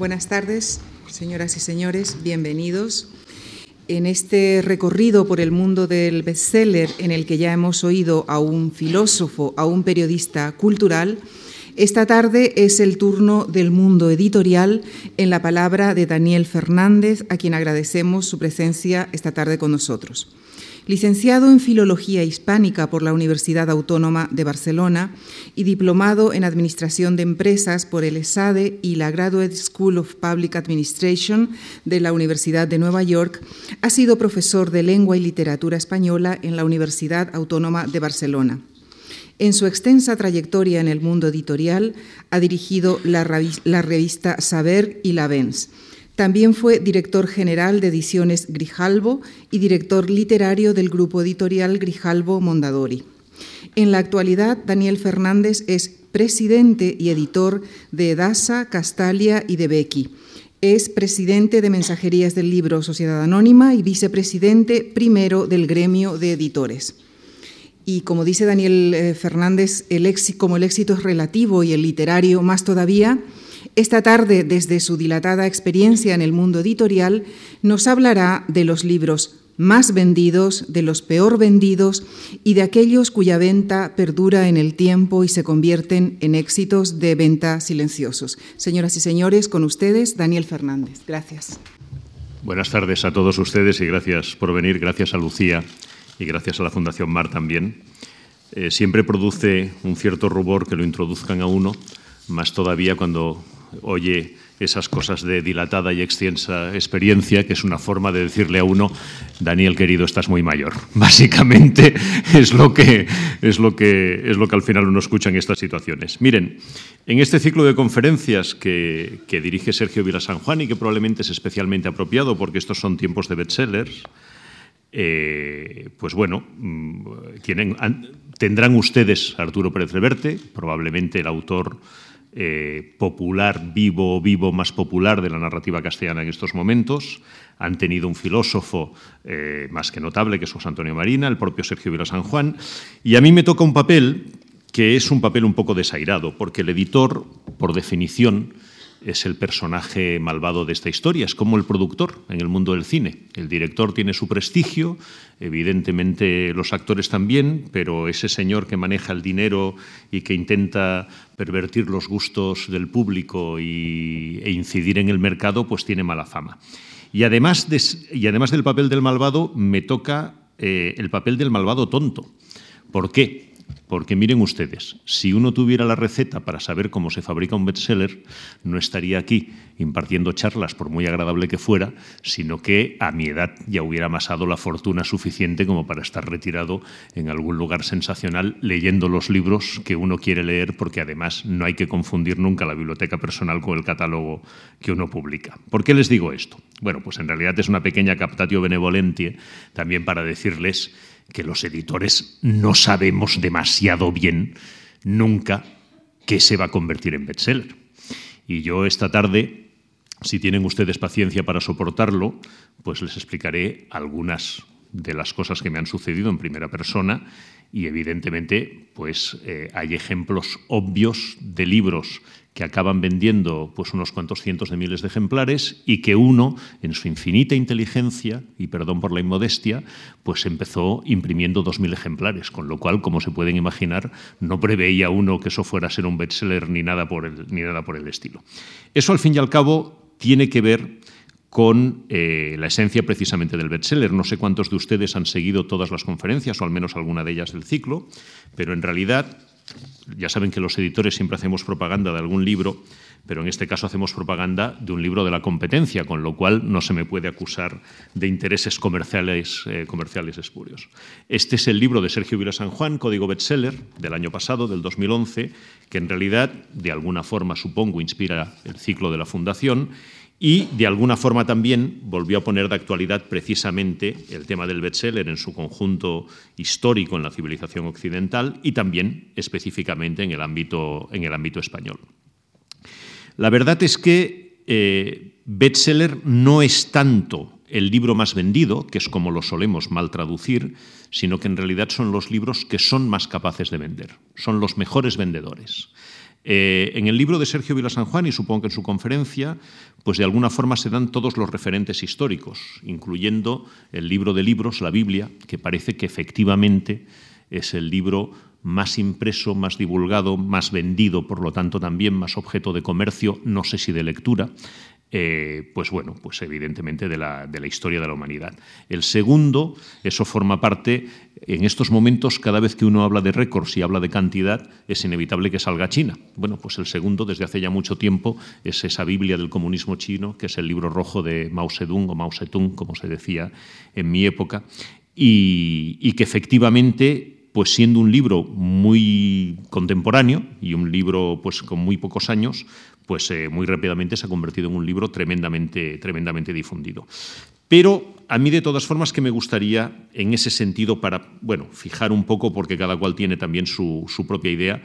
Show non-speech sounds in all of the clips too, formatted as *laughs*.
Buenas tardes, señoras y señores, bienvenidos. En este recorrido por el mundo del bestseller, en el que ya hemos oído a un filósofo, a un periodista cultural, esta tarde es el turno del mundo editorial en la palabra de Daniel Fernández, a quien agradecemos su presencia esta tarde con nosotros. Licenciado en Filología Hispánica por la Universidad Autónoma de Barcelona y diplomado en Administración de Empresas por el ESADE y la Graduate School of Public Administration de la Universidad de Nueva York, ha sido profesor de Lengua y Literatura Española en la Universidad Autónoma de Barcelona. En su extensa trayectoria en el mundo editorial ha dirigido la, revista Saber y La Vens también fue director general de Ediciones Grijalbo y director literario del grupo editorial Grijalbo Mondadori. En la actualidad, Daniel Fernández es presidente y editor de Edasa, Castalia y de Becky. Es presidente de Mensajerías del Libro Sociedad Anónima y vicepresidente primero del gremio de editores. Y como dice Daniel eh, Fernández, el como el éxito es relativo y el literario más todavía, esta tarde, desde su dilatada experiencia en el mundo editorial, nos hablará de los libros más vendidos, de los peor vendidos y de aquellos cuya venta perdura en el tiempo y se convierten en éxitos de venta silenciosos. Señoras y señores, con ustedes, Daniel Fernández. Gracias. Buenas tardes a todos ustedes y gracias por venir. Gracias a Lucía y gracias a la Fundación Mar también. Eh, siempre produce un cierto rubor que lo introduzcan a uno, más todavía cuando oye esas cosas de dilatada y extensa experiencia, que es una forma de decirle a uno, Daniel querido, estás muy mayor. *laughs* Básicamente es lo que, es lo que, es lo que al final uno escucha en estas situaciones. Miren, en este ciclo de conferencias que, dirige Sergio Vila San Juan y que probablemente es especialmente apropiado porque estos son tiempos de bestsellers, eh, pues bueno, mm, tendrán ustedes Arturo Pérez Reverte, probablemente el autor eh, popular, vivo, vivo más popular de la narrativa castellana en estos momentos. Han tenido un filósofo eh, más que notable, que es José Antonio Marina, el propio Sergio Vila San Juan. Y a mí me toca un papel que es un papel un poco desairado, porque el editor, por definición, es el personaje malvado de esta historia, es como el productor en el mundo del cine. El director tiene su prestigio, evidentemente los actores también, pero ese señor que maneja el dinero y que intenta pervertir los gustos del público y, e incidir en el mercado, pues tiene mala fama. Y además, y además del papel del malvado, me toca eh, el papel del malvado tonto. ¿Por qué? Porque miren ustedes, si uno tuviera la receta para saber cómo se fabrica un bestseller, no estaría aquí impartiendo charlas, por muy agradable que fuera, sino que a mi edad ya hubiera amasado la fortuna suficiente como para estar retirado en algún lugar sensacional leyendo los libros que uno quiere leer, porque además no hay que confundir nunca la biblioteca personal con el catálogo que uno publica. ¿Por qué les digo esto? Bueno, pues en realidad es una pequeña captatio benevolente también para decirles que los editores no sabemos demasiado bien nunca qué se va a convertir en bestseller. Y yo esta tarde, si tienen ustedes paciencia para soportarlo, pues les explicaré algunas de las cosas que me han sucedido en primera persona y evidentemente pues eh, hay ejemplos obvios de libros que acaban vendiendo pues unos cuantos cientos de miles de ejemplares y que uno, en su infinita inteligencia, y perdón por la inmodestia, pues empezó imprimiendo dos mil ejemplares, con lo cual, como se pueden imaginar, no preveía uno que eso fuera a ser un bestseller ni nada por el, ni nada por el estilo. Eso, al fin y al cabo, tiene que ver con eh, la esencia precisamente del bestseller. No sé cuántos de ustedes han seguido todas las conferencias o al menos alguna de ellas del ciclo, pero en realidad ya saben que los editores siempre hacemos propaganda de algún libro, pero en este caso hacemos propaganda de un libro de la competencia, con lo cual no se me puede acusar de intereses comerciales, eh, comerciales espurios. Este es el libro de Sergio Vila San Juan, Código Bestseller, del año pasado, del 2011, que en realidad, de alguna forma, supongo, inspira el ciclo de la Fundación y de alguna forma también volvió a poner de actualidad precisamente el tema del bestseller en su conjunto histórico en la civilización occidental y también específicamente en el ámbito, en el ámbito español. La verdad es que eh, bestseller no es tanto el libro más vendido, que es como lo solemos mal traducir, sino que en realidad son los libros que son más capaces de vender, son los mejores vendedores. Eh, en el libro de Sergio Vila San Juan, y supongo que en su conferencia, pues de alguna forma se dan todos los referentes históricos, incluyendo el libro de libros, la Biblia, que parece que efectivamente es el libro más impreso, más divulgado, más vendido, por lo tanto también más objeto de comercio, no sé si de lectura, eh, pues bueno, pues evidentemente de la, de la, historia de la humanidad. El segundo, eso forma parte, en estos momentos, cada vez que uno habla de récords y habla de cantidad, es inevitable que salga China. Bueno, pues el segundo, desde hace ya mucho tiempo, es esa Biblia del comunismo chino, que es el libro rojo de Mao Zedong o Mao Zedong, como se decía en mi época, y, y que efectivamente pues siendo un libro muy contemporáneo y un libro pues con muy pocos años, pues eh, muy rápidamente se ha convertido en un libro tremendamente, tremendamente difundido. Pero a mí de todas formas que me gustaría en ese sentido para, bueno, fijar un poco porque cada cual tiene también su, propia idea,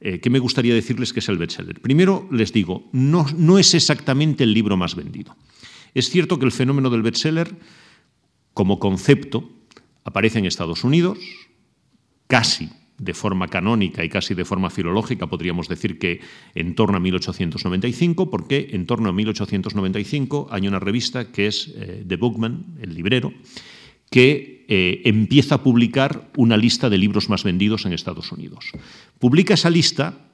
eh, ¿qué me gustaría decirles que es el bestseller? Primero les digo, no, no es exactamente el libro más vendido. Es cierto que el fenómeno del bestseller como concepto aparece en Estados Unidos, casi de forma canónica y casi de forma filológica, podríamos decir que en torno a 1895, porque en torno a 1895 hay una revista que es eh, The Bookman, el librero, que eh, empieza a publicar una lista de libros más vendidos en Estados Unidos. Publica esa lista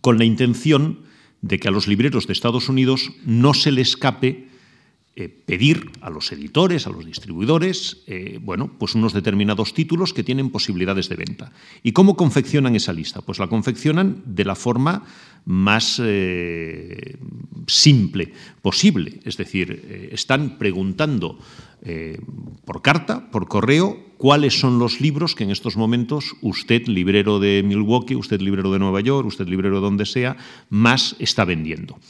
con la intención de que a los libreros de Estados Unidos no se le escape eh, pedir a los editores, a los distribuidores, eh, bueno, pues unos determinados títulos que tienen posibilidades de venta. ¿Y cómo confeccionan esa lista? Pues la confeccionan de la forma más eh, simple posible. Es decir, están preguntando por carta, por correo, cuáles son los libros que en estos momentos usted, librero de Milwaukee, usted, librero de Nueva York, usted, librero de donde sea, más está vendiendo.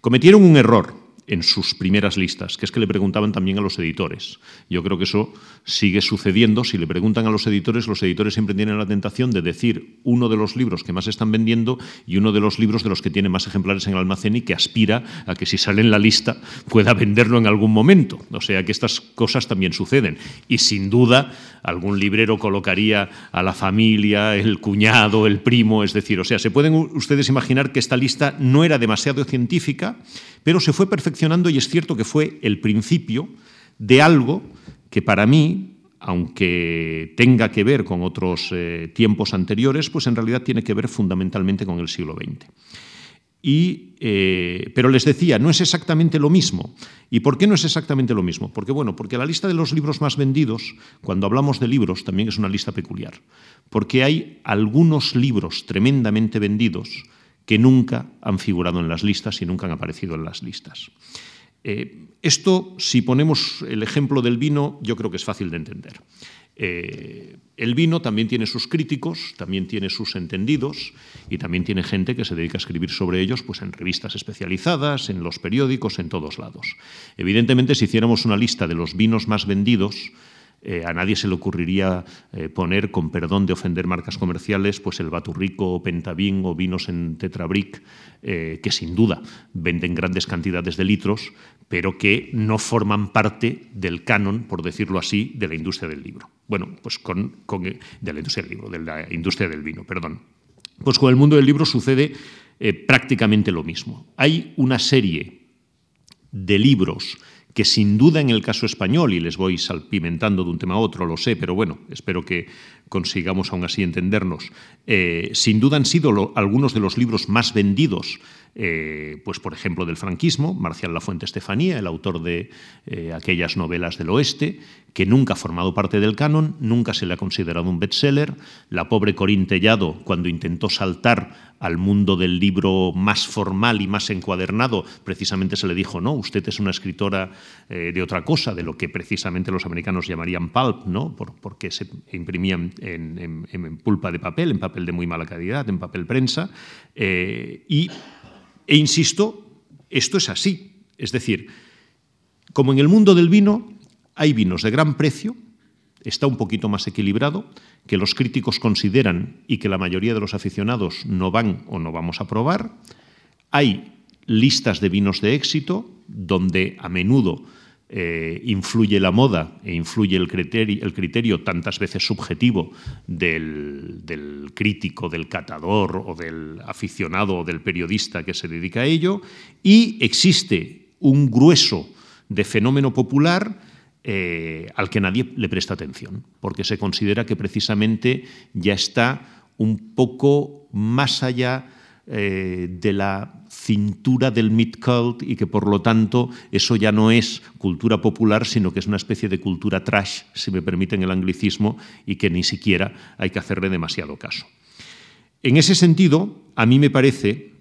Cometieron un error en sus primeras listas, que es que le preguntaban también a los editores. Yo creo que eso sigue sucediendo. Si le preguntan a los editores, los editores siempre tienen la tentación de decir uno de los libros que más están vendiendo y uno de los libros de los que tiene más ejemplares en el almacén y que aspira a que si sale en la lista pueda venderlo en algún momento. O sea que estas cosas también suceden. Y sin duda algún librero colocaría a la familia, el cuñado, el primo, es decir, o sea, se pueden ustedes imaginar que esta lista no era demasiado científica, pero se fue perfeccionando y es cierto que fue el principio de algo que para mí, aunque tenga que ver con otros eh, tiempos anteriores, pues en realidad tiene que ver fundamentalmente con el siglo XX. Y, eh, pero les decía, no es exactamente lo mismo. ¿Y por qué no es exactamente lo mismo? Porque, bueno, porque la lista de los libros más vendidos, cuando hablamos de libros, también es una lista peculiar. Porque hay algunos libros tremendamente vendidos que nunca han figurado en las listas y nunca han aparecido en las listas. Eh, esto, si ponemos el ejemplo del vino, yo creo que es fácil de entender. Eh, el vino también tiene sus críticos, también tiene sus entendidos y también tiene gente que se dedica a escribir sobre ellos pues, en revistas especializadas, en los periódicos, en todos lados. Evidentemente, si hiciéramos una lista de los vinos más vendidos, eh, a nadie se le ocurriría eh, poner, con perdón de ofender marcas comerciales, pues el Baturrico o o vinos en Tetrabric, eh, que sin duda venden grandes cantidades de litros, pero que no forman parte del canon, por decirlo así, de la industria del libro. Bueno, pues con, de la industria del libro, de la industria del vino, perdón. Pues con el mundo del libro sucede prácticamente lo mismo. Hay una serie de libros que sin duda en el caso español, y les voy salpimentando de un tema a otro, lo sé, pero bueno, espero que consigamos aún así entendernos, eh, sin duda han sido algunos de los libros más vendidos eh, pues por ejemplo del franquismo, Marcial Lafuente Estefanía, el autor de eh, aquellas novelas del oeste, que nunca ha formado parte del canon, nunca se le ha considerado un bestseller. La pobre Corín Tellado, cuando intentó saltar al mundo del libro más formal y más encuadernado, precisamente se le dijo, no, usted es una escritora de otra cosa, de lo que precisamente los americanos llamarían pulp, ¿no? porque se imprimían en, pulpa de papel, en papel de muy mala calidad, en papel prensa, y e insisto, esto es así. Es decir, como en el mundo del vino hay vinos de gran precio, está un poquito más equilibrado, que los críticos consideran y que la mayoría de los aficionados no van o no vamos a probar. Hay listas de vinos de éxito donde a menudo eh, influye la moda e influye el criterio, el criterio tantas veces subjetivo del, crítico, del catador o del aficionado o del periodista que se dedica a ello, y existe un grueso de fenómeno popular eh, al que nadie le presta atención, porque se considera que precisamente ya está un poco más allá eh, de la cintura del mid-cult y que por lo tanto eso ya no es cultura popular, sino que es una especie de cultura trash, si me permiten el anglicismo, y que ni siquiera hay que hacerle demasiado caso. En ese sentido, a mí me parece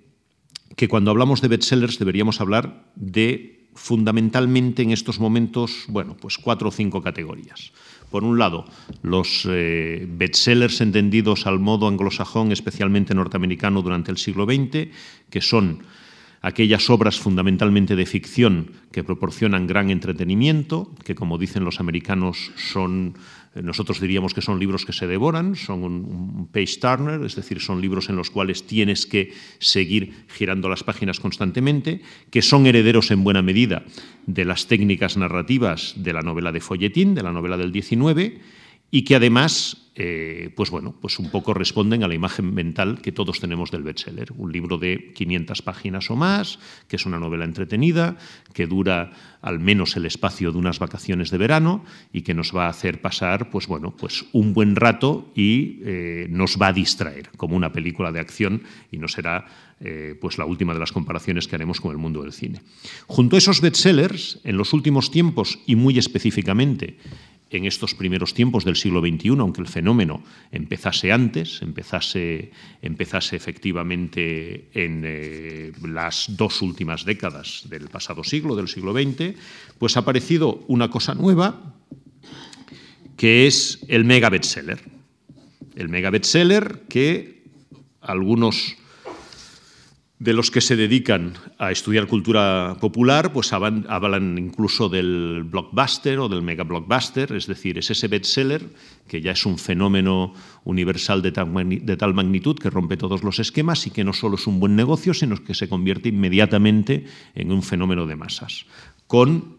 que cuando hablamos de bestsellers deberíamos hablar de fundamentalmente en estos momentos, bueno, pues cuatro o cinco categorías. Por un lado, los eh, bestsellers entendidos al modo anglosajón, especialmente norteamericano durante el siglo XX, que son aquellas obras fundamentalmente de ficción que proporcionan gran entretenimiento, que como dicen los americanos son nosotros diríamos que son libros que se devoran, son un, page turner, es decir, son libros en los cuales tienes que seguir girando las páginas constantemente, que son herederos en buena medida de las técnicas narrativas de la novela de folletín, de la novela del 19, y que además eh, pues bueno, pues un poco responden a la imagen mental que todos tenemos del bestseller. Un libro de 500 páginas o más, que es una novela entretenida, que dura al menos el espacio de unas vacaciones de verano y que nos va a hacer pasar, pues bueno, pues un buen rato y eh, nos va a distraer, como una película de acción y no será eh, pues la última de las comparaciones que haremos con el mundo del cine. Junto a esos bestsellers, en los últimos tiempos y muy específicamente en estos primeros tiempos del siglo XXI, aunque el fenómeno empezase antes, empezase, empezase efectivamente en eh, las dos últimas décadas del pasado siglo, del siglo XX, pues ha aparecido una cosa nueva que es el mega bestseller. El mega bestseller que algunos de los que se dedican a estudiar cultura popular, pues hablan incluso del blockbuster o del mega blockbuster, es decir, es ese bestseller que ya es un fenómeno universal de tal, magnitud que rompe todos los esquemas y que no solo es un buen negocio, sino que se convierte inmediatamente en un fenómeno de masas, con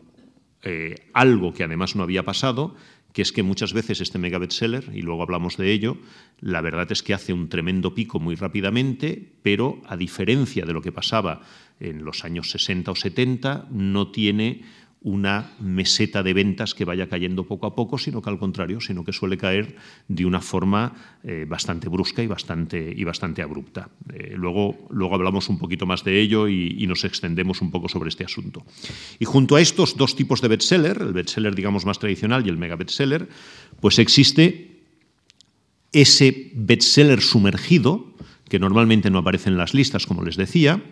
eh, algo que además no había pasado, que es que muchas veces este mega bestseller, y luego hablamos de ello, la verdad es que hace un tremendo pico muy rápidamente, pero a diferencia de lo que pasaba en los años 60 o 70, no tiene una meseta de ventas que vaya cayendo poco a poco, sino que al contrario, sino que suele caer de una forma eh, bastante brusca y bastante, y bastante abrupta. Eh, luego, luego hablamos un poquito más de ello y, y, nos extendemos un poco sobre este asunto. Y junto a estos dos tipos de bestseller, el bestseller digamos más tradicional y el mega bestseller, pues existe ese bestseller sumergido, que normalmente no aparece en las listas, como les decía,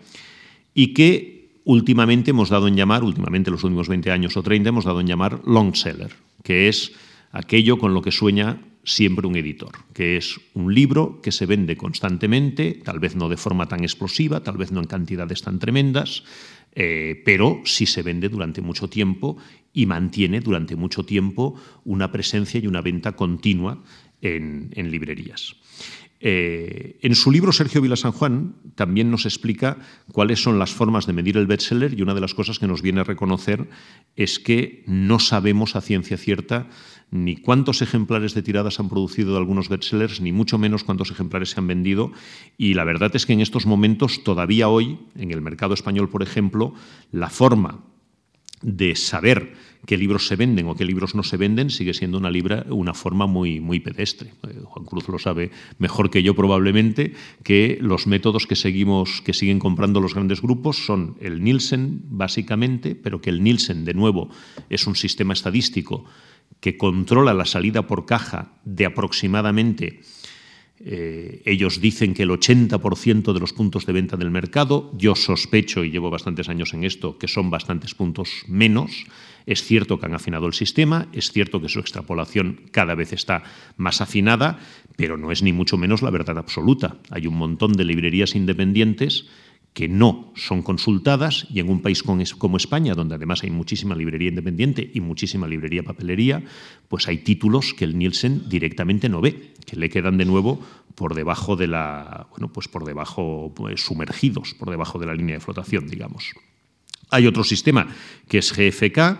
y que últimamente hemos dado en llamar, últimamente los últimos 20 años o 30, hemos dado en llamar long seller, que es aquello con lo que sueña siempre un editor, que es un libro que se vende constantemente, tal vez no de forma tan explosiva, tal vez no en cantidades tan tremendas, eh, pero sí se vende durante mucho tiempo y mantiene durante mucho tiempo una presencia y una venta continua en, en librerías. Eh, en su libro Sergio Vila San Juan también nos explica cuáles son las formas de medir el bestseller y una de las cosas que nos viene a reconocer es que no sabemos a ciencia cierta ni cuántos ejemplares de tiradas han producido de algunos bestsellers, ni mucho menos cuántos ejemplares se han vendido. Y la verdad es que en estos momentos, todavía hoy, en el mercado español, por ejemplo, la forma de saber qué libros se venden o qué libros no se venden sigue siendo una, libra, una forma muy, muy pedestre. Eh, Juan Cruz lo sabe mejor que yo probablemente, que los métodos que, seguimos, que siguen comprando los grandes grupos son el Nielsen, básicamente, pero que el Nielsen, de nuevo, es un sistema estadístico que controla la salida por caja de aproximadamente eh, ellos dicen que el 80% de los puntos de venta del mercado, yo sospecho, y llevo bastantes años en esto, que son bastantes puntos menos. Es cierto que han afinado el sistema, es cierto que su extrapolación cada vez está más afinada, pero no es ni mucho menos la verdad absoluta. Hay un montón de librerías independientes que no son consultadas y en un país como España, donde además hay muchísima librería independiente y muchísima librería papelería, pues hay títulos que el Nielsen directamente no ve, que le quedan de nuevo por debajo de la, bueno, pues por debajo, pues sumergidos, por debajo de la línea de flotación, digamos. Hay otro sistema que es GFK,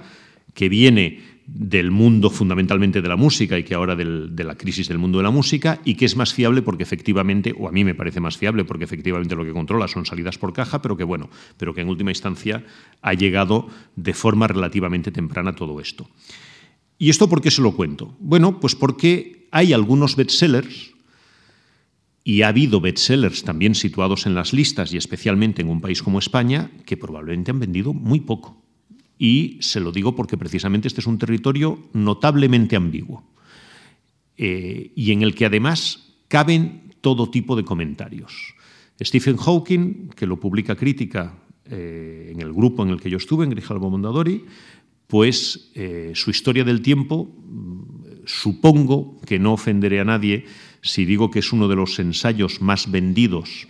que viene del mundo fundamentalmente de la música y que ahora de la crisis del mundo de la música y que es más fiable porque efectivamente, o a mí me parece más fiable porque efectivamente lo que controla son salidas por caja, pero que bueno, pero que en última instancia ha llegado de forma relativamente temprana todo esto. ¿Y esto por qué se lo cuento? Bueno, pues porque hay algunos bestsellers y ha habido bestsellers también situados en las listas y especialmente en un país como España que probablemente han vendido muy poco. Y se lo digo porque precisamente este es un territorio notablemente ambiguo eh, y en el que además caben todo tipo de comentarios. Stephen Hawking, que lo publica Crítica eh, en el grupo en el que yo estuve, en Grijalbo Mondadori, pues eh, su historia del tiempo, mm, supongo que no ofenderé a nadie si digo que es uno de los ensayos más vendidos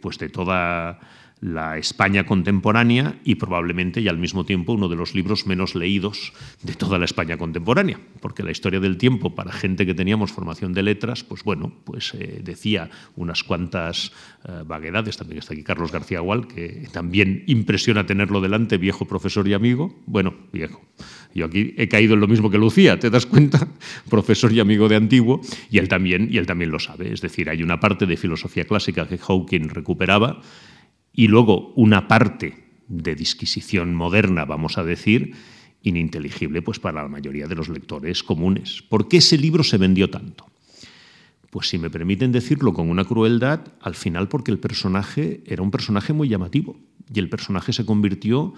pues de toda la España contemporánea y probablemente y al mismo tiempo uno de los libros menos leídos de toda la España contemporánea, porque la historia del tiempo para gente que teníamos formación de letras, pues bueno, pues eh, decía unas cuantas eh, vaguedades, también está aquí Carlos García Gual, que también impresiona tenerlo delante, viejo profesor y amigo, bueno, viejo. Yo aquí he caído en lo mismo que Lucía, ¿te das cuenta? *laughs* Profesor y amigo de antiguo, y él también, y él también lo sabe. Es decir, hay una parte de filosofía clásica que Hawking recuperaba, y luego una parte de disquisición moderna, vamos a decir, ininteligible pues para la mayoría de los lectores comunes. ¿Por qué ese libro se vendió tanto? Pues si me permiten decirlo con una crueldad, al final porque el personaje era un personaje muy llamativo y el personaje se convirtió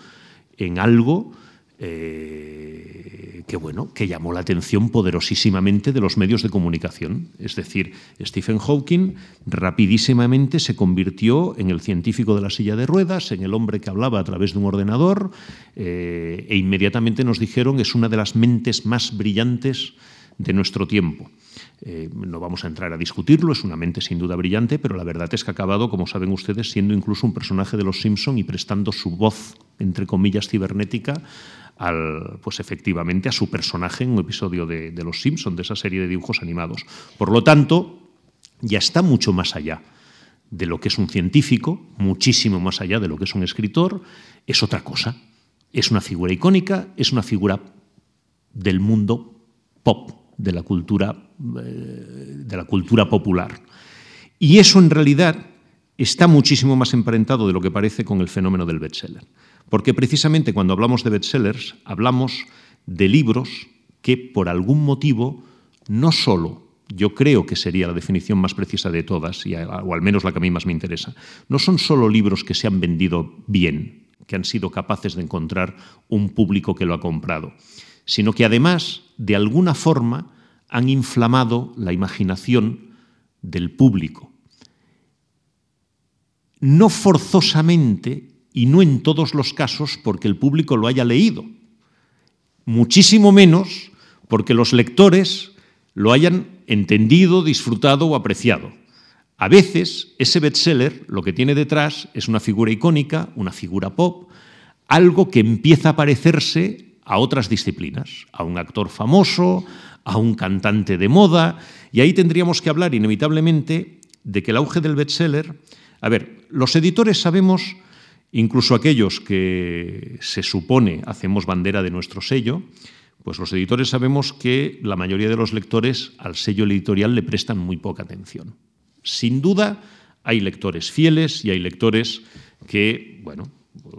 en algo eh, que bueno, que llamó la atención poderosísimamente de los medios de comunicación. Es decir, Stephen Hawking rapidísimamente se convirtió en el científico de la silla de ruedas, en el hombre que hablaba a través de un ordenador, eh, e inmediatamente nos dijeron es una de las mentes más brillantes de nuestro tiempo. Eh, no vamos a entrar a discutirlo, es una mente sin duda brillante, pero la verdad es que ha acabado, como saben ustedes, siendo incluso un personaje de Los Simpson y prestando su voz, entre comillas, cibernética al, pues efectivamente a su personaje en un episodio de, Los Simpson, de esa serie de dibujos animados. Por lo tanto, ya está mucho más allá de lo que es un científico, muchísimo más allá de lo que es un escritor, es otra cosa. Es una figura icónica, es una figura del mundo pop, de la cultura, eh, de la cultura popular. Y eso en realidad está muchísimo más emparentado de lo que parece con el fenómeno del bestseller. Porque precisamente cuando hablamos de bestsellers, hablamos de libros que por algún motivo no solo, yo creo que sería la definición más precisa de todas, o al menos la que a mí más me interesa, no son solo libros que se han vendido bien, que han sido capaces de encontrar un público que lo ha comprado, sino que además, de alguna forma, han inflamado la imaginación del público. No forzosamente y no en todos los casos porque el público lo haya leído, muchísimo menos porque los lectores lo hayan entendido, disfrutado o apreciado. A veces ese bestseller lo que tiene detrás es una figura icónica, una figura pop, algo que empieza a parecerse a otras disciplinas, a un actor famoso, a un cantante de moda, y ahí tendríamos que hablar inevitablemente de que el auge del bestseller, a ver, los editores sabemos Incluso aquellos que se supone hacemos bandera de nuestro sello, pues los editores sabemos que la mayoría de los lectores al sello editorial le prestan muy poca atención. Sin duda, hay lectores fieles y hay lectores que, bueno,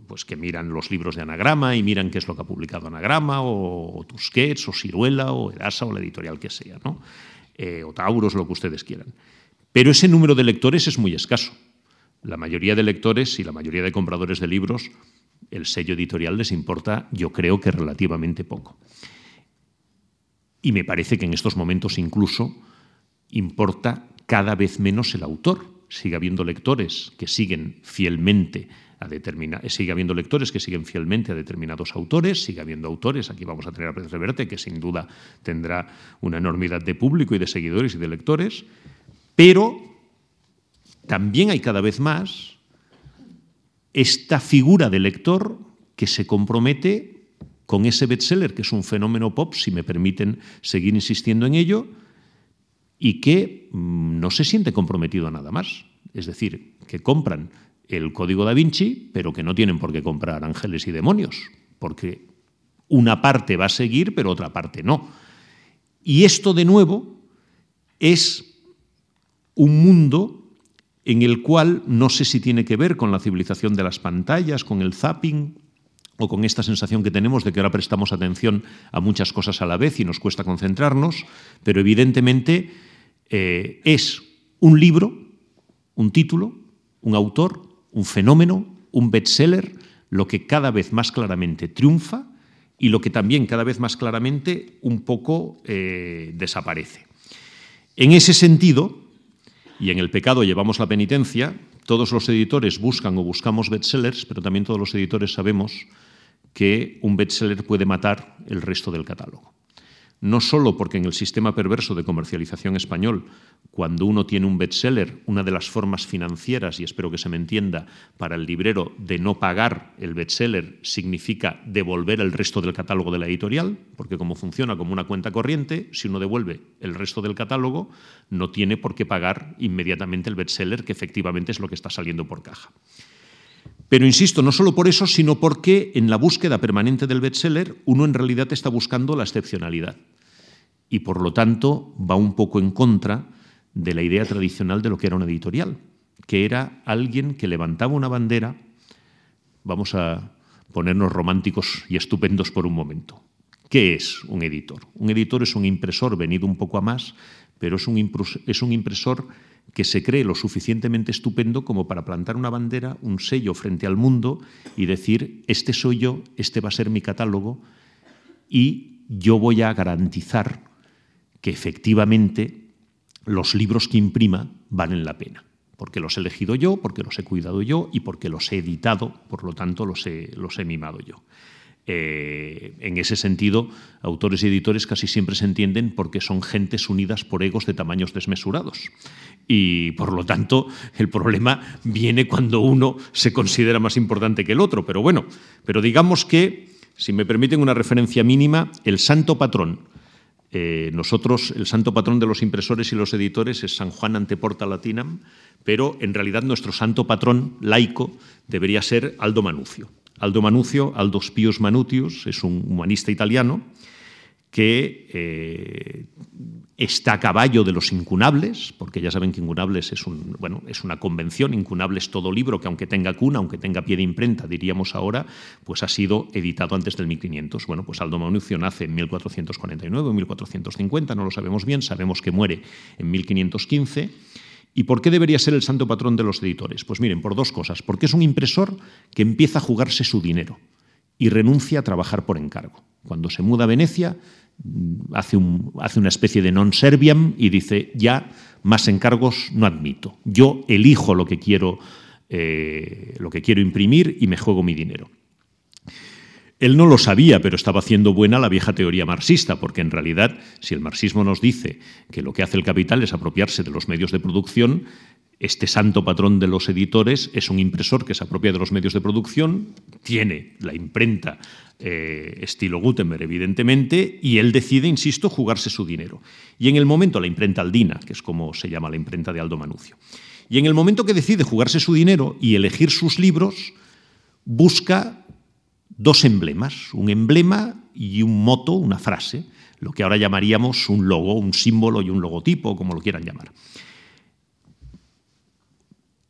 pues que miran los libros de Anagrama y miran qué es lo que ha publicado Anagrama, o, Tusquets, o Ciruela, o Erasa, o la editorial que sea, ¿no? Eh, o Tauros, lo que ustedes quieran. Pero ese número de lectores es muy escaso. La mayoría de lectores y la mayoría de compradores de libros, el sello editorial les importa, yo creo que relativamente poco. Y me parece que en estos momentos incluso importa cada vez menos el autor. Sigue habiendo lectores que siguen fielmente sigue habiendo lectores que siguen fielmente a determinados autores, sigue habiendo autores, aquí vamos a tener a Pérez Reverte, que sin duda tendrá una enormidad de público y de seguidores y de lectores, pero también hay cada vez más esta figura de lector que se compromete con ese bestseller, que es un fenómeno pop, si me permiten seguir insistiendo en ello, y que mm, no se siente comprometido a nada más. Es decir, que compran el código da Vinci, pero que no tienen por qué comprar ángeles y demonios, porque Una parte va a seguir, pero otra parte no. Y esto, de nuevo, es un mundo en el cual no sé si tiene que ver con la civilización de las pantallas, con el zapping o con esta sensación que tenemos de que ahora prestamos atención a muchas cosas a la vez y nos cuesta concentrarnos, pero evidentemente eh, es un libro, un título, un autor, un fenómeno, un bestseller, lo que cada vez más claramente triunfa y lo que también cada vez más claramente un poco eh, desaparece. En ese sentido, y en el pecado llevamos la penitencia, todos los editores buscan o buscamos bestsellers, pero también todos los editores sabemos que un bestseller puede matar el resto del catálogo no solo porque en el sistema perverso de comercialización español, cuando uno tiene un bestseller, una de las formas financieras, y espero que se me entienda, para el librero de no pagar el bestseller significa devolver el resto del catálogo de la editorial, porque como funciona como una cuenta corriente, si uno devuelve el resto del catálogo, no tiene por qué pagar inmediatamente el bestseller, que efectivamente es lo que está saliendo por caja. Pero insisto, no solo por eso, sino porque en la búsqueda permanente del bestseller uno en realidad está buscando la excepcionalidad y por lo tanto va un poco en contra de la idea tradicional de lo que era una editorial, que era alguien que levantaba una bandera, vamos a ponernos románticos y estupendos por un momento. ¿Qué es un editor? Un editor es un impresor venido un poco a más, pero es un, es un impresor que se cree lo suficientemente estupendo como para plantar una bandera, un sello frente al mundo y decir, este soy yo, este va a ser mi catálogo y yo voy a garantizar que efectivamente los libros que imprima valen la pena, porque los he elegido yo, porque los he cuidado yo y porque los he editado, por lo tanto los he, los he mimado yo. Eh, en ese sentido, autores y editores casi siempre se entienden porque son gentes unidas por egos de tamaños desmesurados. Y por lo tanto, el problema viene cuando uno se considera más importante que el otro. Pero bueno, pero digamos que, si me permiten una referencia mínima, el santo patrón eh, nosotros, el santo patrón de los impresores y los editores es San Juan Anteporta Latinam, pero en realidad nuestro santo patrón laico debería ser Aldo Manucio. Aldo Manucio, Aldo Pius Manutius, es un humanista italiano que eh, está a caballo de los incunables, porque ya saben que incunables es, un, bueno, es una convención, incunables todo libro que aunque tenga cuna, aunque tenga pie de imprenta, diríamos ahora, pues ha sido editado antes del 1500. Bueno, pues Aldo Manucio nace en 1449 o 1450, no lo sabemos bien, sabemos que muere en 1515. ¿Y por qué debería ser el santo patrón de los editores? Pues miren, por dos cosas. Porque es un impresor que empieza a jugarse su dinero y renuncia a trabajar por encargo. Cuando se muda a Venecia, hace, una especie de non serviam y dice, ya más encargos no admito. Yo elijo lo que quiero, eh, lo que quiero imprimir y me juego mi dinero. Él no lo sabía, pero estaba haciendo buena la vieja teoría marxista, porque en realidad, si el marxismo nos dice que lo que hace el capital es apropiarse de los medios de producción, este santo patrón de los editores es un impresor que se apropia de los medios de producción, tiene la imprenta eh, estilo Gutenberg, evidentemente, y él decide, insisto, jugarse su dinero. Y en el momento, la imprenta Aldina, que es como se llama la imprenta de Aldo Manucio, y en el momento que decide jugarse su dinero y elegir sus libros, busca dos emblemas, un emblema y un moto, una frase, lo que ahora llamaríamos un logo, un símbolo y un logotipo, como lo quieran llamar.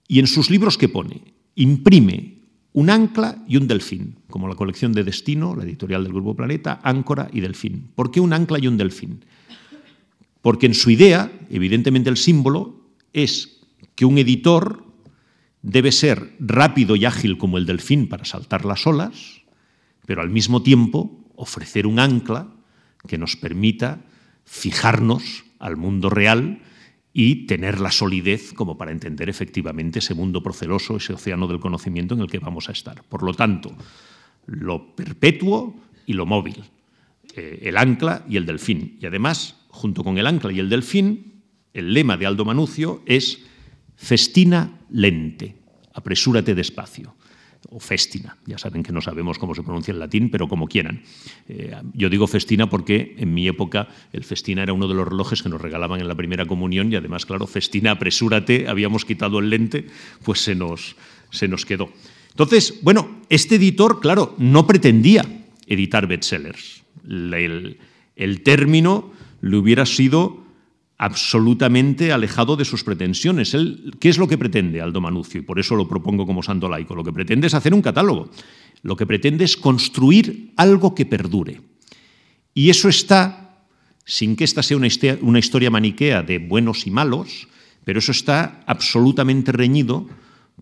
Y en sus libros, ¿qué pone? Imprime un ancla y un delfín, como la colección de Destino, la editorial del Grupo Planeta, Áncora y Delfín. ¿Por qué un ancla y un delfín? Porque en su idea, evidentemente el símbolo es que un editor debe ser rápido y ágil como el delfín para saltar las olas, pero al mismo tiempo ofrecer un ancla que nos permita fijarnos al mundo real y tener la solidez como para entender efectivamente ese mundo proceloso, ese océano del conocimiento en el que vamos a estar. Por lo tanto, lo perpetuo y lo móvil, eh, el ancla y el delfín. Y además, junto con el ancla y el delfín, el lema de Aldo Manucio es festina lente, apresúrate despacio o festina. Ya saben que no sabemos cómo se pronuncia en latín, pero como quieran. Eh, yo digo festina porque en mi época el festina era uno de los relojes que nos regalaban en la primera comunión y además, claro, festina, apresúrate, habíamos quitado el lente, pues se nos, se nos quedó. Entonces, bueno, este editor, claro, no pretendía editar bestsellers. El, el término le hubiera sido absolutamente alejado de sus pretensiones. ¿Qué es lo que pretende Aldo Manucio? Y por eso lo propongo como santo laico. Lo que pretende es hacer un catálogo. Lo que pretende es construir algo que perdure. Y eso está, sin que esta sea una historia, una historia maniquea de buenos y malos, pero eso está absolutamente reñido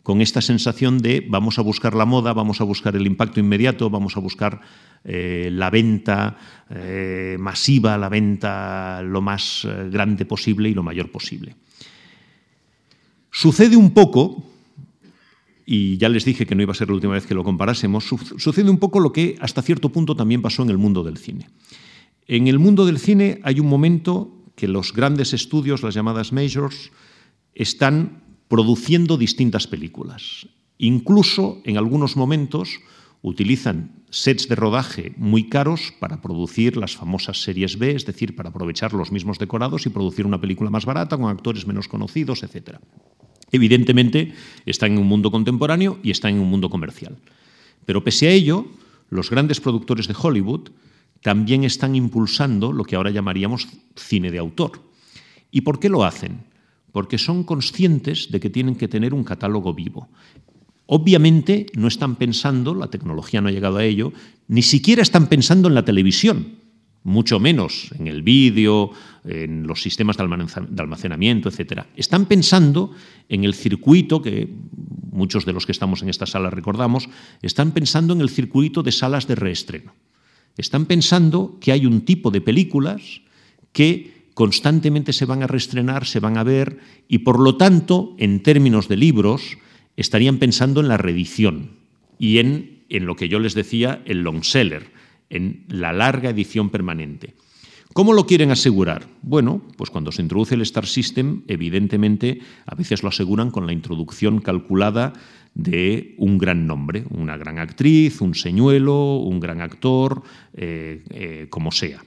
con esta sensación de vamos a buscar la moda, vamos a buscar el impacto inmediato, vamos a buscar eh, la venta eh, masiva, la venta lo más eh, grande posible y lo mayor posible. Sucede un poco, y ya les dije que no iba a ser la última vez que lo comparásemos, sucede un poco lo que hasta cierto punto también pasó en el mundo del cine. En el mundo del cine hay un momento que los grandes estudios, las llamadas majors, están produciendo distintas películas. Incluso en algunos momentos utilizan sets de rodaje muy caros para producir las famosas series B, es decir, para aprovechar los mismos decorados y producir una película más barata con actores menos conocidos, etc. Evidentemente, están en un mundo contemporáneo y están en un mundo comercial. Pero pese a ello, los grandes productores de Hollywood también están impulsando lo que ahora llamaríamos cine de autor. ¿Y por qué lo hacen? Porque son conscientes de que tienen que tener un catálogo vivo. Obviamente no están pensando, la tecnología no ha llegado a ello, ni siquiera están pensando en la televisión, mucho menos en el vídeo, en los sistemas de almacenamiento, etc. Están pensando en el circuito que muchos de los que estamos en esta sala recordamos, están pensando en el circuito de salas de reestreno. Están pensando que hay un tipo de películas que constantemente se van a reestrenar, se van a ver, y por lo tanto, en términos de libros, estarían pensando en la reedición y en, lo que yo les decía, el long seller, en la larga edición permanente. ¿Cómo lo quieren asegurar? Bueno, pues cuando se introduce el Star System, evidentemente, a veces lo aseguran con la introducción calculada de un gran nombre, una gran actriz, un señuelo, un gran actor, eh, eh, como sea.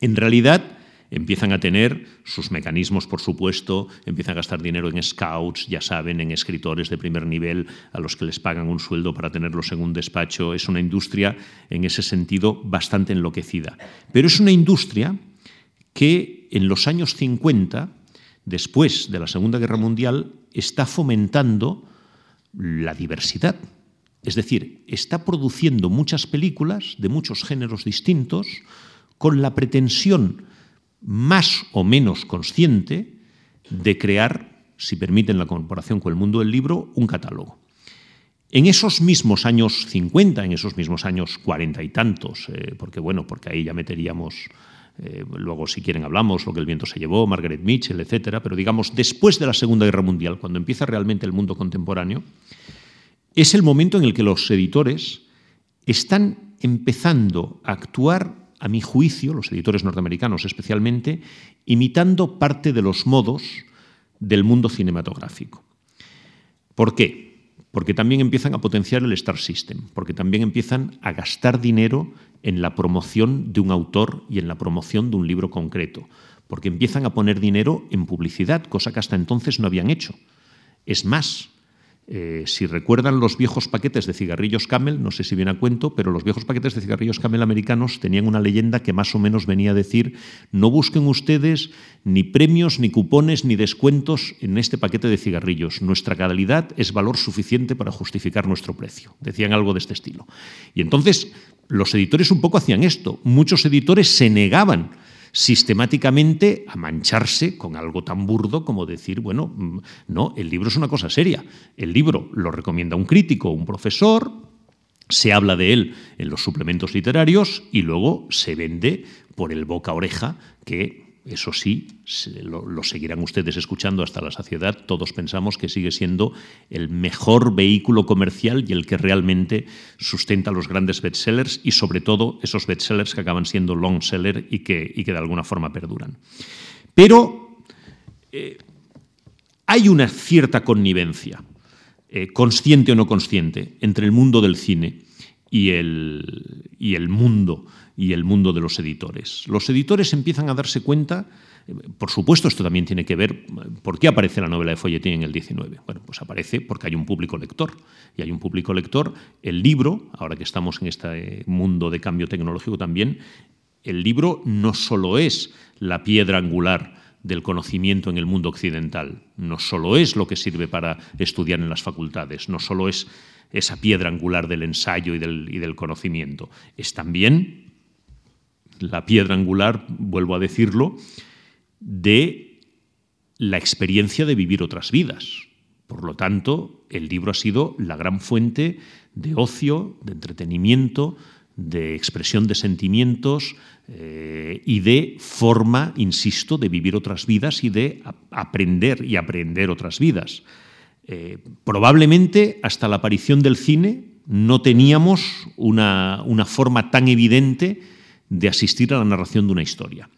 En realidad, empiezan a tener sus mecanismos, por supuesto, empiezan a gastar dinero en scouts, ya saben, en escritores de primer nivel a los que les pagan un sueldo para tenerlos en un despacho. Es una industria, en ese sentido, bastante enloquecida. Pero es una industria que en los años 50, después de la Segunda Guerra Mundial, está fomentando la diversidad. Es decir, está produciendo muchas películas de muchos géneros distintos con la pretensión más o menos consciente de crear, si permiten la comparación con el mundo del libro, un catálogo. En esos mismos años 50, en esos mismos años cuarenta y tantos, eh, porque bueno, porque ahí ya meteríamos, eh, luego si quieren hablamos, lo que el viento se llevó, Margaret Mitchell, etcétera, pero digamos después de la Segunda Guerra Mundial, cuando empieza realmente el mundo contemporáneo, es el momento en el que los editores están empezando a actuar a mi juicio, los editores norteamericanos especialmente, imitando parte de los modos del mundo cinematográfico. ¿Por qué? Porque también empiezan a potenciar el Star System, porque también empiezan a gastar dinero en la promoción de un autor y en la promoción de un libro concreto, porque empiezan a poner dinero en publicidad, cosa que hasta entonces no habían hecho. Es más, eh, si recuerdan los viejos paquetes de cigarrillos Camel, no sé si viene a cuento, pero los viejos paquetes de cigarrillos Camel americanos tenían una leyenda que más o menos venía a decir, no busquen ustedes ni premios, ni cupones, ni descuentos en este paquete de cigarrillos. Nuestra calidad es valor suficiente para justificar nuestro precio. Decían algo de este estilo. Y entonces los editores un poco hacían esto. Muchos editores se negaban sistemáticamente a mancharse con algo tan burdo como decir, bueno, mm, no, el libro es una cosa seria. El libro lo recomienda un crítico, un profesor, se habla de él en los suplementos literarios y luego se vende por el boca oreja que eso sí, lo, seguirán ustedes escuchando hasta la saciedad. Todos pensamos que sigue siendo el mejor vehículo comercial y el que realmente sustenta los grandes bestsellers y sobre todo esos bestsellers que acaban siendo long seller y que, de alguna forma perduran. Pero eh, hay una cierta connivencia, eh, consciente o no consciente, entre el mundo del cine y el, y el mundo y el mundo de los editores. Los editores empiezan a darse cuenta Por supuesto, esto también tiene que ver, ¿por qué aparece la novela de folletín en el 19? Bueno, pues aparece porque hay un público lector. Y hay un público lector. El libro, ahora que estamos en este mundo de cambio tecnológico también, el libro no solo es la piedra angular del conocimiento en el mundo occidental, no solo es lo que sirve para estudiar en las facultades, no solo es esa piedra angular del ensayo y del, y del conocimiento, es también la piedra angular, vuelvo a decirlo, de la experiencia de vivir otras vidas. Por lo tanto, el libro ha sido la gran fuente de ocio, de entretenimiento, de expresión de sentimientos eh, y de forma, insisto, de vivir otras vidas y de aprender y aprender otras vidas. Eh, probablemente hasta la aparición del cine no teníamos una, una forma tan evidente de asistir a la narración de una historia.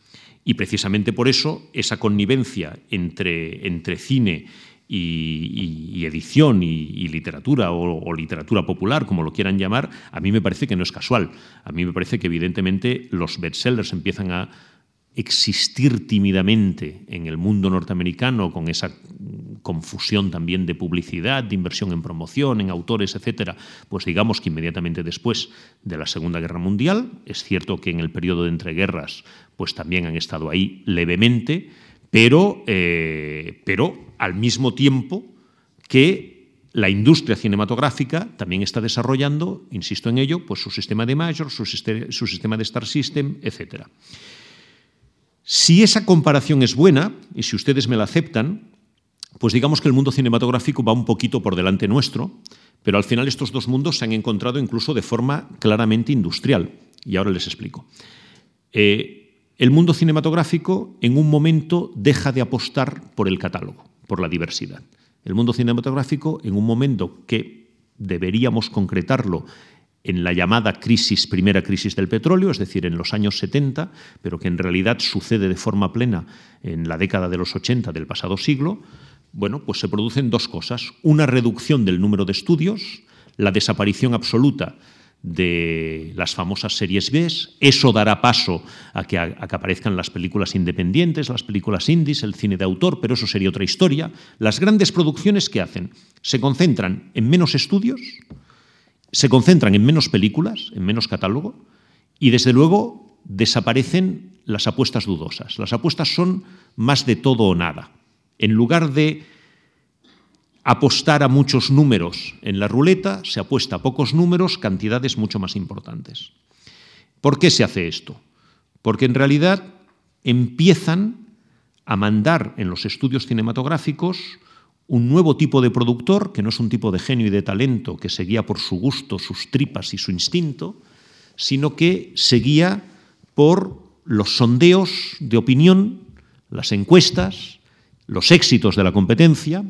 Y precisamente por eso esa connivencia entre, entre cine y, edición y, literatura o, literatura popular, como lo quieran llamar, a mí me parece que no es casual. A mí me parece que evidentemente los bestsellers empiezan a existir tímidamente en el mundo norteamericano con esa confusión también de publicidad, de inversión en promoción, en autores, etcétera, pues digamos que inmediatamente después de la Segunda Guerra Mundial, es cierto que en el periodo de entreguerras pues también han estado ahí levemente, pero, eh, pero al mismo tiempo que la industria cinematográfica también está desarrollando, insisto en ello, pues su sistema de Major, su, su sistema de Star System, etc. Si esa comparación es buena, y si ustedes me la aceptan, pues digamos que el mundo cinematográfico va un poquito por delante nuestro, pero al final estos dos mundos se han encontrado incluso de forma claramente industrial. Y ahora les explico. Eh, el mundo cinematográfico en un momento deja de apostar por el catálogo, por la diversidad. El mundo cinematográfico en un momento que deberíamos concretarlo en la llamada crisis, primera crisis del petróleo, es decir, en los años 70, pero que en realidad sucede de forma plena en la década de los 80 del pasado siglo, bueno, pues se producen dos cosas. Una reducción del número de estudios, la desaparición absoluta de las famosas series B. Eso dará paso a que, aparezcan las películas independientes, las películas indies, el cine de autor, pero eso sería otra historia. Las grandes producciones que hacen se concentran en menos estudios, se concentran en menos películas, en menos catálogo, y desde luego desaparecen las apuestas dudosas. Las apuestas son más de todo o nada. En lugar de apostar a muchos números en la ruleta, se apuesta a pocos números, cantidades mucho más importantes. ¿Por qué se hace esto? Porque en realidad empiezan a mandar en los estudios cinematográficos un nuevo tipo de productor, que no es un tipo de genio y de talento que seguía por su gusto, sus tripas y su instinto, sino que seguía por los sondeos de opinión, las encuestas, los éxitos de la competencia,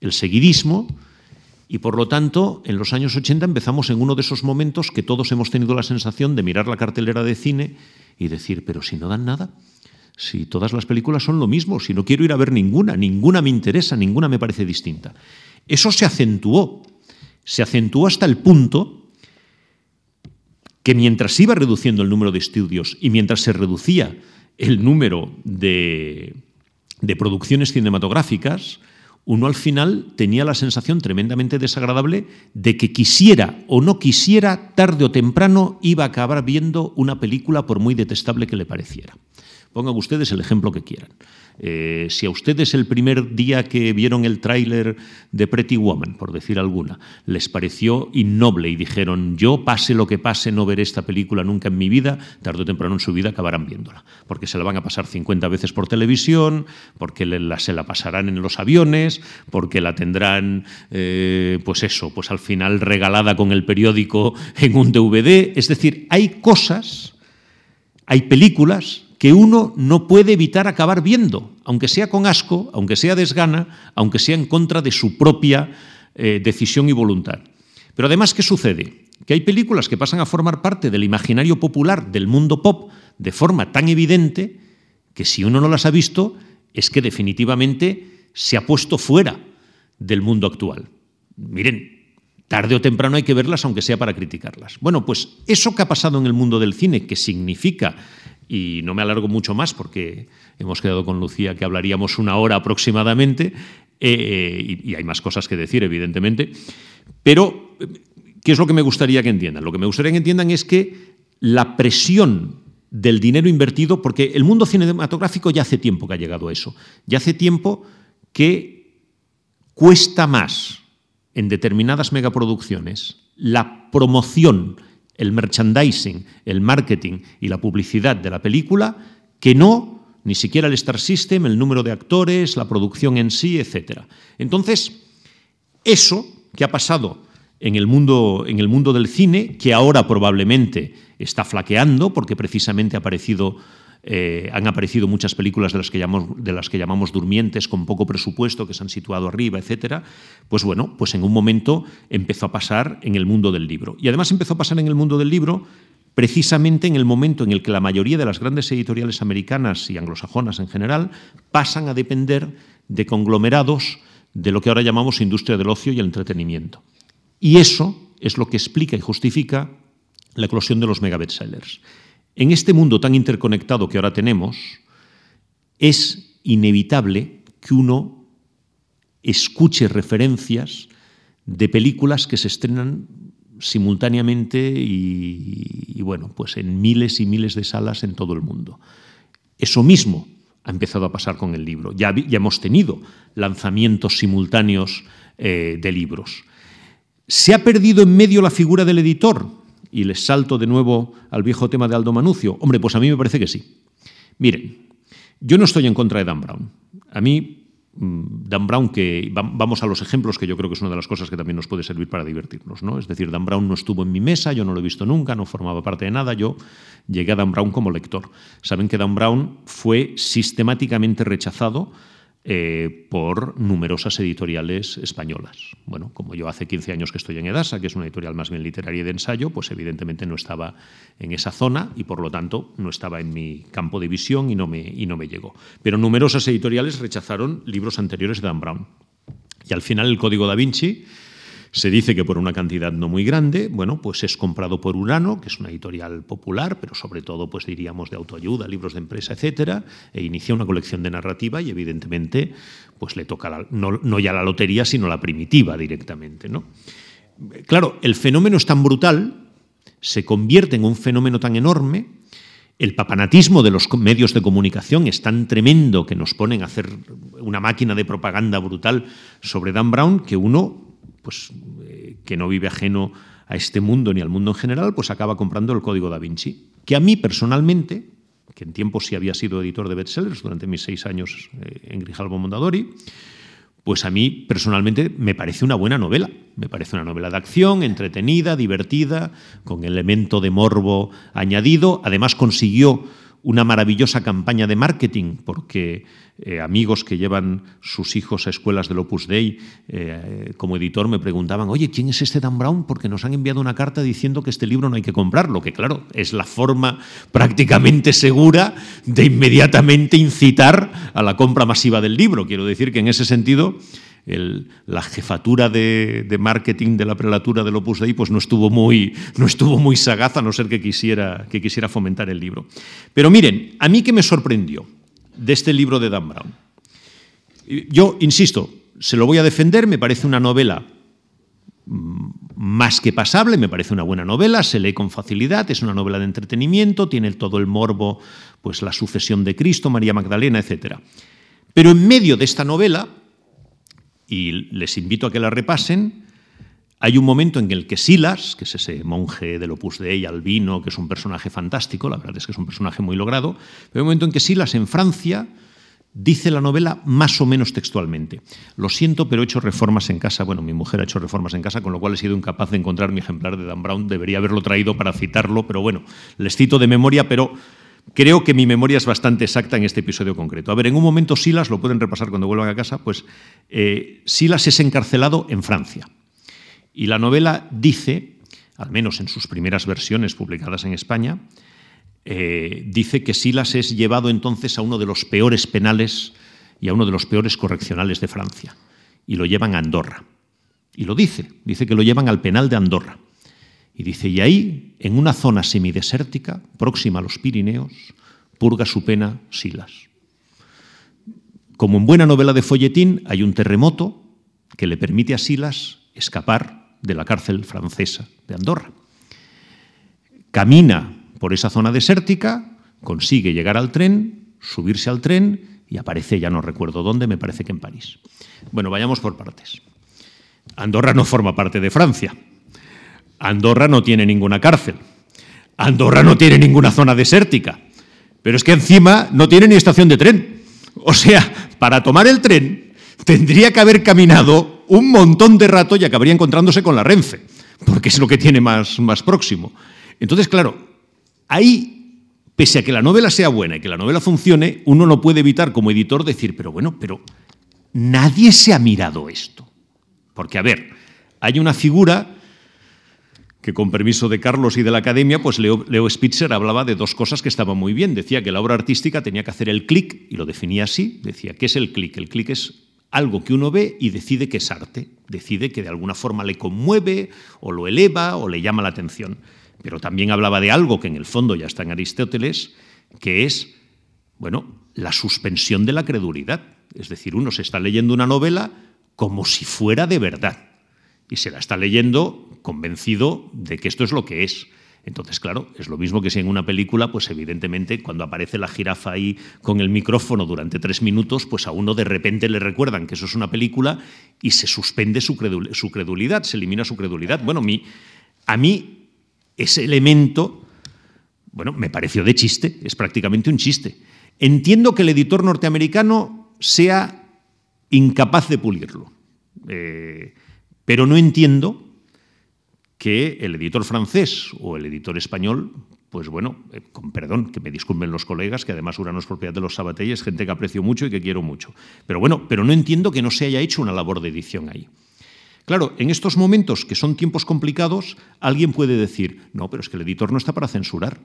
el seguidismo, y por lo tanto, en los años 80 empezamos en uno de esos momentos que todos hemos tenido la sensación de mirar la cartelera de cine y decir, pero si no dan nada, si todas las películas son lo mismo, si no quiero ir a ver ninguna, ninguna me interesa, ninguna me parece distinta. Eso se acentuó, se acentuó hasta el punto que mientras iba reduciendo el número de estudios y mientras se reducía el número de, de producciones cinematográficas, uno al final tenía la sensación tremendamente desagradable de que quisiera o no quisiera, tarde o temprano iba a acabar viendo una película por muy detestable que le pareciera. Pongan ustedes el ejemplo que quieran. Eh, si a ustedes el primer día que vieron el tráiler de Pretty Woman, por decir alguna, les pareció innoble y dijeron, yo pase lo que pase, no veré esta película nunca en mi vida, tarde o temprano en su vida acabarán viéndola, porque se la van a pasar 50 veces por televisión, porque se la pasarán en los aviones, porque la tendrán, eh, pues eso, pues al final regalada con el periódico en un DVD. Es decir, hay cosas, hay películas que uno no puede evitar acabar viendo, aunque sea con asco, aunque sea desgana, aunque sea en contra de su propia eh, decisión y voluntad. Pero además, ¿qué sucede? Que hay películas que pasan a formar parte del imaginario popular del mundo pop de forma tan evidente que si uno no las ha visto es que definitivamente se ha puesto fuera del mundo actual. Miren, tarde o temprano hay que verlas aunque sea para criticarlas. Bueno, pues eso que ha pasado en el mundo del cine, que significa y no me alargo mucho más porque hemos quedado con Lucía que hablaríamos una hora aproximadamente eh, y, hay más cosas que decir, evidentemente. Pero, ¿qué es lo que me gustaría que entiendan? Lo que me gustaría que entiendan es que la presión del dinero invertido, porque el mundo cinematográfico ya hace tiempo que ha llegado a eso, ya hace tiempo que cuesta más en determinadas megaproducciones la promoción el merchandising, el marketing y la publicidad de la película que no ni siquiera el Star System, el número de actores, la producción en sí, etc. Entonces, eso que ha pasado en el mundo, en el mundo del cine, que ahora probablemente está flaqueando, porque precisamente ha aparecido eh, han aparecido muchas películas de las, que llamamos, durmientes con poco presupuesto que se han situado arriba, etcétera. Pues bueno, pues en un momento empezó a pasar en el mundo del libro. Y además empezó a pasar en el mundo del libro precisamente en el momento en el que la mayoría de las grandes editoriales americanas y anglosajonas en general pasan a depender de conglomerados de lo que ahora llamamos industria del ocio y el entretenimiento. Y eso es lo que explica y justifica la eclosión de los mega bestsellers. En este mundo tan interconectado que ahora tenemos, es inevitable que uno escuche referencias de películas que se estrenan simultáneamente y, bueno, pues en miles y miles de salas en todo el mundo. Eso mismo ha empezado a pasar con el libro. Ya, hemos tenido lanzamientos simultáneos eh, de libros. ¿Se ha perdido en medio la figura del editor? Y les salto de nuevo al viejo tema de Aldo Manucio? Hombre, pues a mí me parece que sí. Miren, yo no estoy en contra de Dan Brown. A mí, mm, Dan Brown, que vamos a los ejemplos, que yo creo que es una de las cosas que también nos puede servir para divertirnos. ¿no? Es decir, Dan Brown no estuvo en mi mesa, yo no lo he visto nunca, no formaba parte de nada, yo llegué a Dan Brown como lector. Saben que Dan Brown fue sistemáticamente rechazado eh, por numerosas editoriales españolas. Bueno, como yo hace 15 años que estoy en Edasa, que es una editorial más bien literaria y de ensayo, pues evidentemente no estaba en esa zona y por lo tanto no estaba en mi campo de visión y no me, y no me llegó. Pero numerosas editoriales rechazaron libros anteriores de Dan Brown. Y al final el Código da Vinci se dice que por una cantidad no muy grande, bueno, pues es comprado por Urano, que es una editorial popular, pero sobre todo, pues diríamos, de autoayuda, libros de empresa, etcétera, e inicia una colección de narrativa y evidentemente, pues le toca no, ya la lotería, sino la primitiva directamente, ¿no? Claro, el fenómeno es tan brutal, se convierte en un fenómeno tan enorme, el papanatismo de los medios de comunicación es tan tremendo que nos ponen a hacer una máquina de propaganda brutal sobre Dan Brown que uno pues, eh, que no vive ajeno a este mundo ni al mundo en general, pues acaba comprando el Código da Vinci, que a mí personalmente, que en tiempo sí había sido editor de bestsellers durante mis seis años eh, en Grijalbo Mondadori, pues a mí personalmente me parece una buena novela. Me parece una novela de acción, entretenida, divertida, con elemento de morbo añadido. Además consiguió una maravillosa campaña de marketing, porque eh, amigos que llevan sus hijos a escuelas del Opus Dei, eh, como editor, me preguntaban, oye, ¿quién es este Dan Brown? Porque nos han enviado una carta diciendo que este libro no hay que comprarlo, que claro, es la forma prácticamente segura de inmediatamente incitar a la compra masiva del libro. Quiero decir que en ese sentido la jefatura de, marketing de la prelatura del Opus Dei pues no estuvo muy, no estuvo muy sagaz a no ser que quisiera, que quisiera fomentar el libro. Pero miren, a mí que me sorprendió de este libro de Dan Brown. Yo, insisto, se lo voy a defender, me parece una novela más que pasable, me parece una buena novela, se lee con facilidad, es una novela de entretenimiento, tiene todo el morbo, pues la sucesión de Cristo, María Magdalena, etc. Pero en medio de esta novela y les invito a que la repasen. Hay un momento en el que Silas, que es ese monje del Opus Dei albino, que es un personaje fantástico, la verdad es que es un personaje muy logrado, pero hay un momento en que Silas en Francia dice la novela más o menos textualmente. Lo siento, pero he hecho reformas en casa. Bueno, mi mujer ha hecho reformas en casa, con lo cual he sido incapaz de encontrar mi ejemplar de Dan Brown. Debería haberlo traído para citarlo, pero bueno, les cito de memoria, pero Creo que mi memoria es bastante exacta en este episodio concreto. A ver, en un momento Silas, lo pueden repasar cuando vuelvan a casa, pues eh, Silas es encarcelado en Francia. Y la novela dice, al menos en sus primeras versiones publicadas en España, eh, dice que Silas es llevado entonces a uno de los peores penales y a uno de los peores correccionales de Francia. Y lo llevan a Andorra. Y lo dice, dice que lo llevan al penal de Andorra. Y dice, y ahí, en una zona semidesértica, próxima a los Pirineos, purga su pena Silas. Como en buena novela de folletín, hay un terremoto que le permite a Silas escapar de la cárcel francesa de Andorra. Camina por esa zona desértica, consigue llegar al tren, subirse al tren y aparece, ya no recuerdo dónde, me parece que en París. Bueno, vayamos por partes. Andorra no forma parte de Francia. Andorra no tiene ninguna cárcel. Andorra no tiene ninguna zona desértica. Pero es que encima no tiene ni estación de tren. O sea, para tomar el tren tendría que haber caminado un montón de rato y acabaría encontrándose con la Renfe, porque es lo que tiene más, más próximo. Entonces, claro, ahí, pese a que la novela sea buena y que la novela funcione, uno no puede evitar como editor decir, pero bueno, pero nadie se ha mirado esto. Porque, a ver, hay una figura que con permiso de Carlos y de la Academia, pues Leo, Spitzer hablaba de dos cosas que estaban muy bien. Decía que la obra artística tenía que hacer el clic, y lo definía así, decía, ¿qué es el clic? El clic es algo que uno ve y decide que es arte, decide que de alguna forma le conmueve o lo eleva o le llama la atención. Pero también hablaba de algo que en el fondo ya está en Aristóteles, que es, bueno, la suspensión de la credulidad. Es decir, uno se está leyendo una novela como si fuera de verdad y se la está leyendo convencido de que esto es lo que es. Entonces, claro, es lo mismo que si en una película, pues evidentemente cuando aparece la jirafa ahí con el micrófono durante tres minutos, pues a uno de repente le recuerdan que eso es una película y se suspende su, credulidad, se elimina su credulidad. Bueno, a mí ese elemento, bueno, me pareció de chiste, es prácticamente un chiste. Entiendo que el editor norteamericano sea incapaz de pulirlo. Eh, pero no entiendo que el editor francés o el editor español, pues bueno, eh, con perdón, que me disculpen los colegas, que además Urano es propiedad de los Sabatelles, gente que aprecio mucho y que quiero mucho. Pero bueno, pero no entiendo que no se haya hecho una labor de edición ahí. Claro, en estos momentos que son tiempos complicados, alguien puede decir, no, pero es que el editor no está para censurar,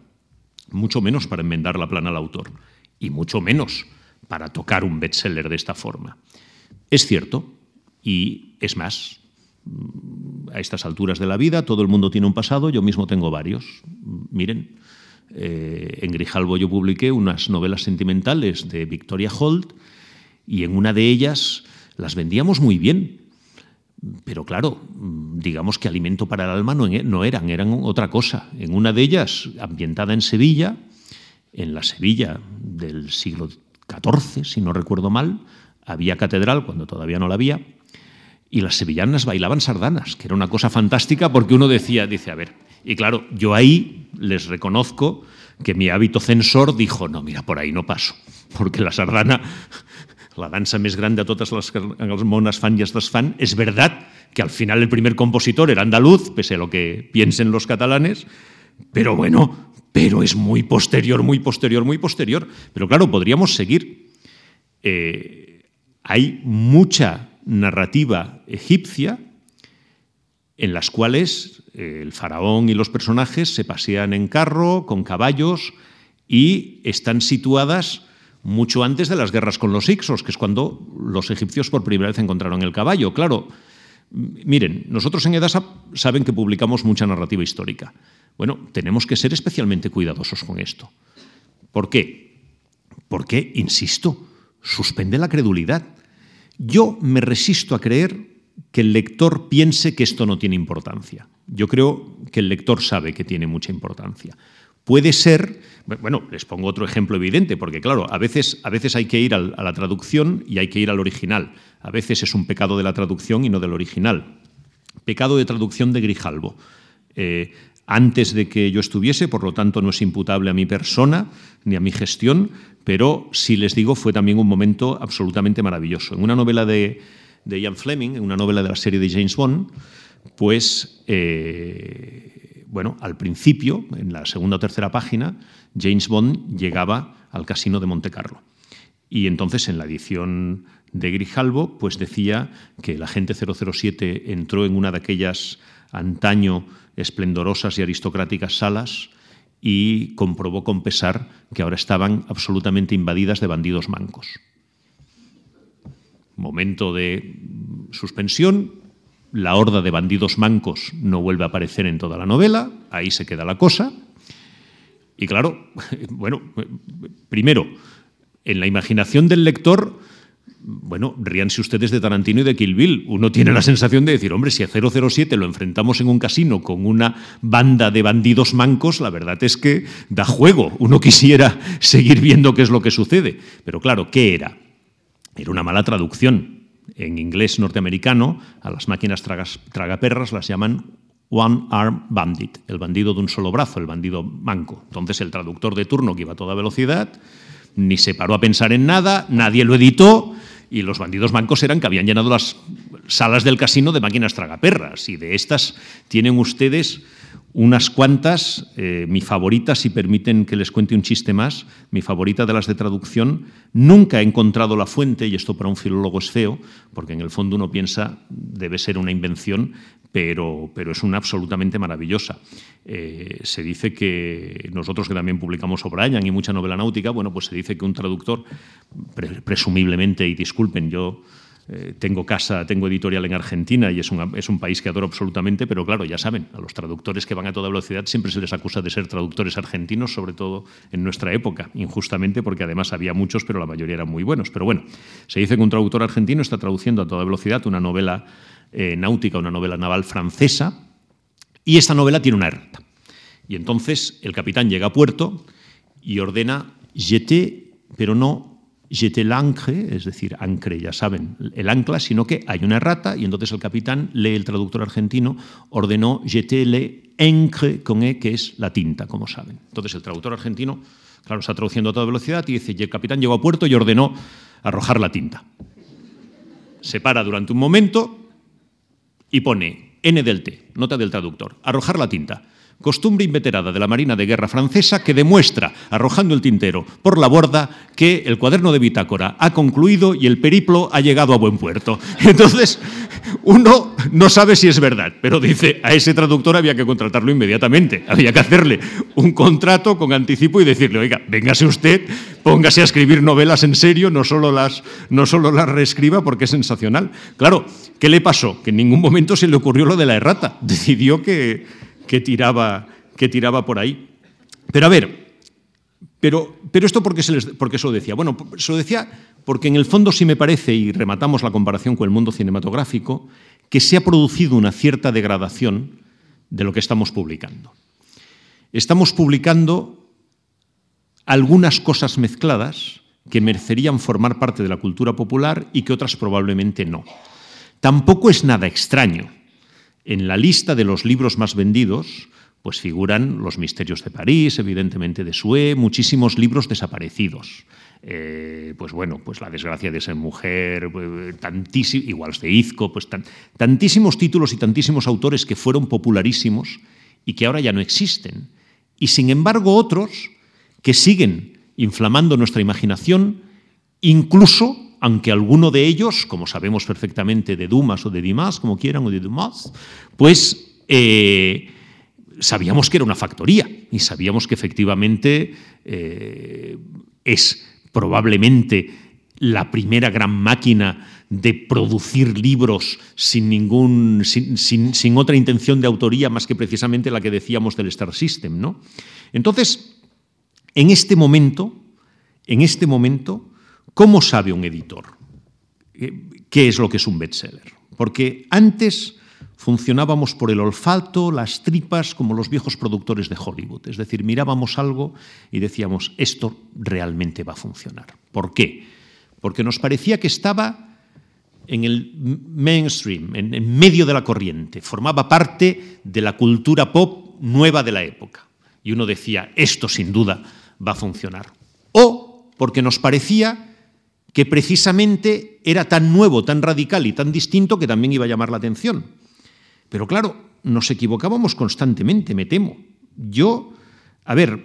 mucho menos para enmendar la plana al autor, y mucho menos para tocar un bestseller de esta forma. Es cierto, y es más, a estas alturas de la vida, todo el mundo tiene un pasado, yo mismo tengo varios. Miren, eh, en Grijalbo yo publiqué unas novelas sentimentales de Victoria Holt y en una de ellas las vendíamos muy bien. Pero claro, digamos que alimento para el alma no, no eran, eran otra cosa. En una de ellas, ambientada en Sevilla, en la Sevilla del siglo XIV, si no recuerdo mal, había catedral cuando todavía no la había, y las sevillanas bailaban sardanas, que era una cosa fantástica porque uno decía, dice, a ver, y claro, yo ahí les reconozco que mi hábito censor dijo, no, mira, por ahí no paso, porque la sardana, la danza más grande a todas las monas fan y estas fan, es verdad que al final el primer compositor era andaluz, pese a lo que piensen los catalanes, pero bueno, pero es muy posterior, muy posterior, muy posterior. Pero claro, podríamos seguir. Eh, hay mucha narrativa egipcia en las cuales eh, el faraón y los personajes se pasean en carro, con caballos, y están situadas mucho antes de las guerras con los Ixos, que es cuando los egipcios por primera vez encontraron el caballo. Claro, miren, nosotros en Edasa saben que publicamos mucha narrativa histórica. Bueno, tenemos que ser especialmente cuidadosos con esto. ¿Por qué? Porque, insisto, suspende la credulidad. Yo me resisto a creer que el lector piense que esto no tiene importancia. Yo creo que el lector sabe que tiene mucha importancia. Puede ser, bueno, les pongo otro ejemplo evidente, porque claro, a veces, a veces hay que ir a la traducción y hay que ir al original. A veces es un pecado de la traducción y no del original. Pecado de traducción de Grijalbo. Eh, antes de que yo estuviese, por lo tanto no es imputable a mi persona ni a mi gestión, pero si les digo fue también un momento absolutamente maravilloso. En una novela de, Ian Fleming, en una novela de la serie de James Bond, pues, eh, bueno, al principio, en la segunda o tercera página, James Bond llegaba al casino de Monte Carlo. Y entonces en la edición de Grijalbo, pues decía que el agente 007 entró en una de aquellas antaño esplendorosas y aristocráticas salas y comprobó con pesar que ahora estaban absolutamente invadidas de bandidos mancos. Momento de suspensión, la horda de bandidos mancos no vuelve a aparecer en toda la novela, ahí se queda la cosa, Y claro, *laughs* bueno, primero, en la imaginación del lector, bueno, ríanse ustedes de Tarantino y de Kill Bill. Uno tiene la sensación de decir, hombre, si a 007 lo enfrentamos en un casino con una banda de bandidos mancos, la verdad es que da juego. Uno quisiera seguir viendo qué es lo que sucede. Pero claro, ¿qué era? Era una mala traducción. En inglés norteamericano, a las máquinas tragaperras las llaman One Arm Bandit, el bandido de un solo brazo, el bandido manco. Entonces el traductor de turno que iba a toda velocidad ni se paró a pensar en nada, nadie lo editó y los bandidos mancos eran que habían llenado las salas del casino de máquinas tragaperras y de estas tienen ustedes unas cuantas, eh, mi favorita, si permiten que les cuente un chiste más, mi favorita de las de traducción, nunca he encontrado la fuente, y esto para un filólogo es feo, porque en el fondo uno piensa debe ser una invención, pero, pero es una absolutamente maravillosa. Eh, se dice que nosotros que también publicamos O'Brien y mucha novela náutica, bueno, pues se dice que un traductor, presumiblemente, y disculpen, yo eh, tengo casa, tengo editorial en Argentina y es, es, un país que adoro absolutamente, pero claro, ya saben, a los traductores que van a toda velocidad siempre se les acusa de ser traductores argentinos, sobre todo en nuestra época, injustamente porque además había muchos, pero la mayoría eran muy buenos. Pero bueno, se dice que un traductor argentino está traduciendo a toda velocidad una novela eh, náutica, una novela naval francesa, y esta novela tiene una errata. Y entonces el capitán llega a puerto y ordena jeter, pero no jeter l'ancre, es decir, ancre, ya saben, el ancla, sino que hay una errata y entonces el capitán, lee el traductor argentino, ordenó jeter le encre con E, que es la tinta, como saben. Entonces el traductor argentino, claro, está traduciendo a toda velocidad y dice, el capitán llegó a puerto y ordenó arrojar la tinta. Se para durante un momento y pone N del T, nota del traductor, arrojar la tinta costumbre inveterada de la Marina de Guerra francesa que demuestra, arrojando el tintero por la borda, que el cuaderno de bitácora ha concluido y el periplo ha llegado a buen puerto. *laughs* Entonces, uno no sabe si es verdad, pero dice, a ese traductor había que contratarlo inmediatamente, había que hacerle un contrato con anticipo y decirle, oiga, véngase usted, póngase a escribir novelas en serio, no solo las, no solo las reescriba porque es sensacional. Claro, ¿qué le pasó? Que en ningún momento se le ocurrió lo de la errata. Decidió que que tiraba, que tiraba por ahí. Pero a ver, pero, pero esto porque se, se lo decía. Bueno, se lo decía porque en el fondo sí me parece, y rematamos la comparación con el mundo cinematográfico, que se ha producido una cierta degradación de lo que estamos publicando. Estamos publicando algunas cosas mezcladas que merecerían formar parte de la cultura popular y que otras probablemente no. Tampoco es nada extraño en la lista de los libros más vendidos, pues figuran Los misterios de París, evidentemente de Sue, muchísimos libros desaparecidos. Eh, pues bueno, pues La desgracia de esa mujer, pues, tantísimo, igual de Izco, pues tantísimos títulos y tantísimos autores que fueron popularísimos y que ahora ya no existen. Y sin embargo otros que siguen inflamando nuestra imaginación, incluso aunque alguno de ellos, como sabemos perfectamente de Dumas o de Dimas, como quieran, o de Dumas, pues eh, sabíamos que era una factoría y sabíamos que efectivamente eh, es probablemente la primera gran máquina de producir libros sin, ningún, sin, sin, otra intención de autoría más que precisamente la que decíamos del Star System. ¿no? Entonces, en este momento, en este momento, ¿Cómo sabe un editor qué es lo que es un bestseller? Porque antes funcionábamos por el olfato, las tripas, como los viejos productores de Hollywood. Es decir, mirábamos algo y decíamos, esto realmente va a funcionar. ¿Por qué? Porque nos parecía que estaba en el mainstream, en, medio de la corriente, formaba parte de la cultura pop nueva de la época. Y uno decía, esto sin duda va a funcionar. O porque nos parecía que precisamente era tan nuevo, tan radical y tan distinto que también iba a llamar la atención. Pero claro, nos equivocábamos constantemente, me temo. Yo, a ver,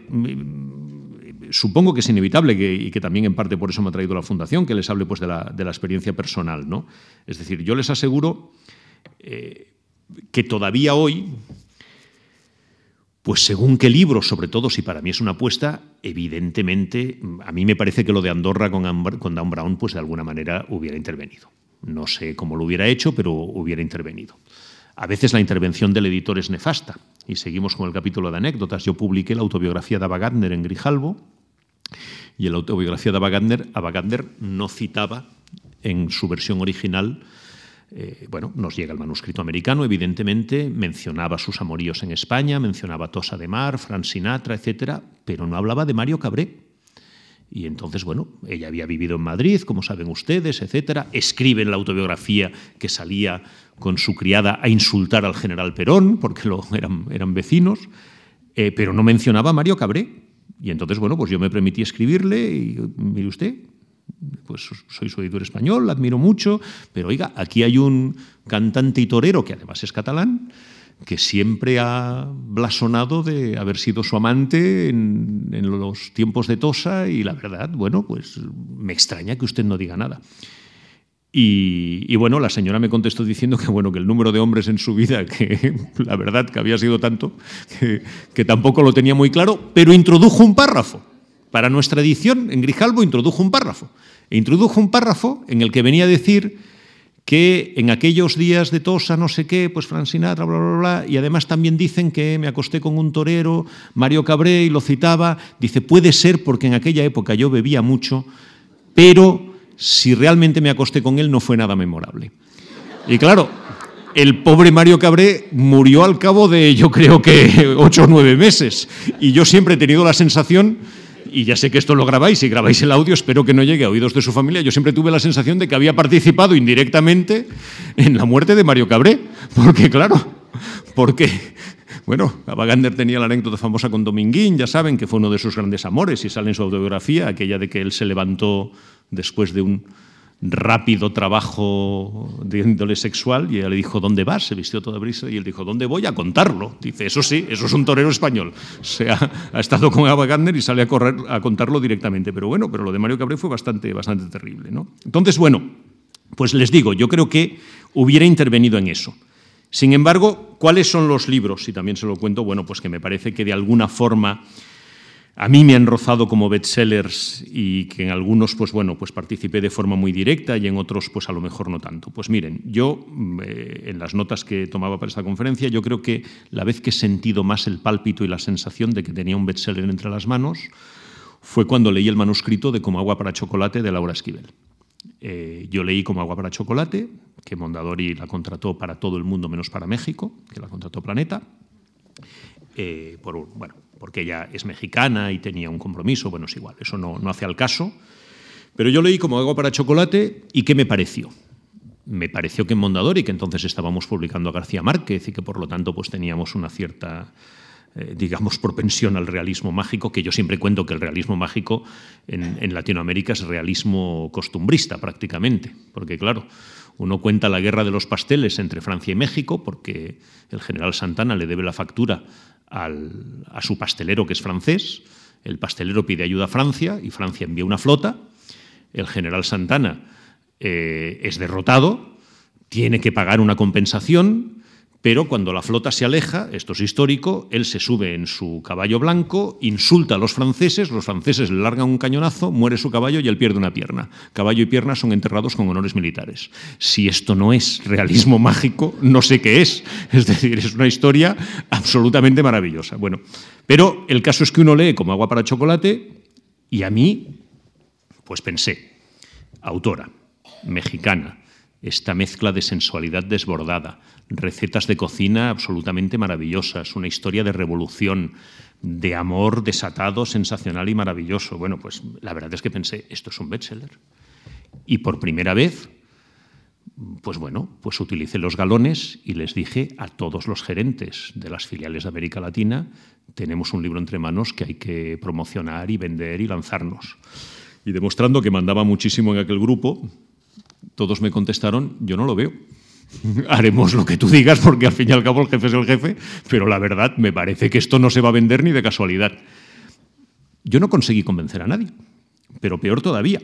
supongo que es inevitable y que también en parte por eso me ha traído la Fundación, que les hable pues, de, la, experiencia personal. ¿no? Es decir, yo les aseguro eh, que todavía hoy, pues según qué libro, sobre todo si para mí es una apuesta, evidentemente, a mí me parece que lo de Andorra con, con Dan Brown, pues de alguna manera hubiera intervenido. No sé cómo lo hubiera hecho, pero hubiera intervenido. A veces la intervención del editor es nefasta. Y seguimos con el capítulo de anécdotas. Yo publiqué la autobiografía de Ava en Grijalbo y en la autobiografía de Ava Gardner, no citaba en su versión original eh, bueno, nos llega el manuscrito americano, evidentemente, mencionaba sus amoríos en España, mencionaba Tosa de Mar, Fran Sinatra, etcétera, pero no hablaba de Mario Cabré. Y entonces, bueno, ella había vivido en Madrid, como saben ustedes, etcétera. Escribe en la autobiografía que salía con su criada a insultar al general Perón, porque eran vecinos, eh, pero no mencionaba a Mario Cabré. Y entonces, bueno, pues yo me permití escribirle y, mire usted, pues soy su editor español, la admiro mucho, pero oiga, aquí hay un cantante y torero que además es catalán, que siempre ha blasonado de haber sido su amante en, los tiempos de Tosa y la verdad, bueno, pues me extraña que usted no diga nada. Y, bueno, la señora me contestó diciendo que bueno, que el número de hombres en su vida, que la verdad que había sido tanto, que, que tampoco lo tenía muy claro, pero introdujo un párrafo. Para nuestra edición, en Grijalbo introdujo un párrafo. E introdujo un párrafo en el que venía a decir que en aquellos días de Tosa, no sé qué, pues Fran Sinatra, bla, bla, bla, y además también dicen que me acosté con un torero, Mario Cabré, y lo citaba, dice, puede ser porque en aquella época yo bebía mucho, pero si realmente me acosté con él no fue nada memorable. Y claro, el pobre Mario Cabré murió al cabo de, yo creo que, ocho o nueve meses, y yo siempre he tenido la sensación y ya sé que esto lo grabáis y grabáis el audio, espero que no llegue a oídos de su familia. Yo siempre tuve la sensación de que había participado indirectamente en la muerte de Mario Cabré, porque claro, porque bueno, Abagander tenía la anécdota famosa con Dominguín, ya saben que fue uno de sus grandes amores y sale en su autobiografía aquella de que él se levantó después de un rápido trabajo de índole sexual y ella le dijo, ¿dónde vas? Se vistió toda brisa y él dijo, ¿dónde voy? A contarlo. Dice, eso sí, eso es un torero español. O sea, ha estado con Ava Gardner y sale a, correr, a contarlo directamente. Pero bueno, pero lo de Mario Cabré fue bastante, bastante terrible. ¿no? Entonces, bueno, pues les digo, yo creo que hubiera intervenido en eso. Sin embargo, ¿cuáles son los libros? Y también se lo cuento, bueno, pues que me parece que de alguna forma a mí me han rozado como bestsellers y que en algunos, pues bueno, pues participé de forma muy directa y en otros, pues a lo mejor no tanto. Pues miren, yo eh, en las notas que tomaba para esta conferencia, yo creo que la vez que he sentido más el pálpito y la sensación de que tenía un bestseller entre las manos fue cuando leí el manuscrito de Como agua para chocolate de Laura Esquivel. Eh, yo leí Como agua para chocolate, que Mondadori la contrató para todo el mundo menos para México, que la contrató Planeta. Eh, por, bueno, porque ella es mexicana y tenía un compromiso, bueno, es igual, eso no, no hace al caso. Pero yo leí como agua para chocolate y ¿qué me pareció? Me pareció que en Mondadori, que entonces estábamos publicando a García Márquez y que por lo tanto pues teníamos una cierta, eh, digamos, propensión al realismo mágico, que yo siempre cuento que el realismo mágico en, en Latinoamérica es realismo costumbrista prácticamente, porque claro, uno cuenta la guerra de los pasteles entre Francia y México, porque el general Santana le debe la factura a su pastelero, que es francés. El pastelero pide ayuda a Francia y Francia envía una flota. El general Santana eh, es derrotado, tiene que pagar una compensación pero cuando la flota se aleja, esto es histórico, él se sube en su caballo blanco, insulta a los franceses, los franceses le largan un cañonazo, muere su caballo y él pierde una pierna. Caballo y pierna son enterrados con honores militares. Si esto no es realismo mágico, no sé qué es. Es decir, es una historia absolutamente maravillosa. Bueno, pero el caso es que uno lee como agua para chocolate y a mí, pues pensé, autora, mexicana, esta mezcla de sensualidad desbordada, recetas de cocina absolutamente maravillosas, una historia de revolución, de amor desatado, sensacional y maravilloso. Bueno, pues la verdad es que pensé, esto es un bestseller. Y por primera vez, pues bueno, pues utilicé los galones y les dije a todos los gerentes de las filiales de América Latina, tenemos un libro entre manos que hay que promocionar y vender y lanzarnos. Y demostrando que mandaba muchísimo en aquel grupo, todos me contestaron, yo no lo veo. *laughs* Haremos lo que tú digas porque al fin y al cabo el jefe es el jefe, pero la verdad me parece que esto no se va a vender ni de casualidad. Yo no conseguí convencer a nadie, pero peor todavía.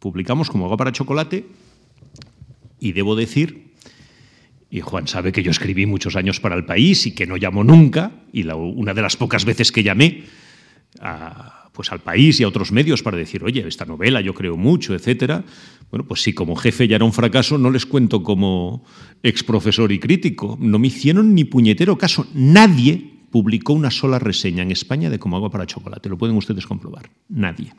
Publicamos como agua para chocolate y debo decir, y Juan sabe que yo escribí muchos años para el país y que no llamo nunca, y una de las pocas veces que llamé a pues al país y a otros medios para decir, oye, esta novela yo creo mucho, etcétera. Bueno, pues sí, como jefe ya era un fracaso, no les cuento como ex profesor y crítico. No me hicieron ni puñetero caso. Nadie publicó una sola reseña en España de Como agua para chocolate. Lo pueden ustedes comprobar. Nadie.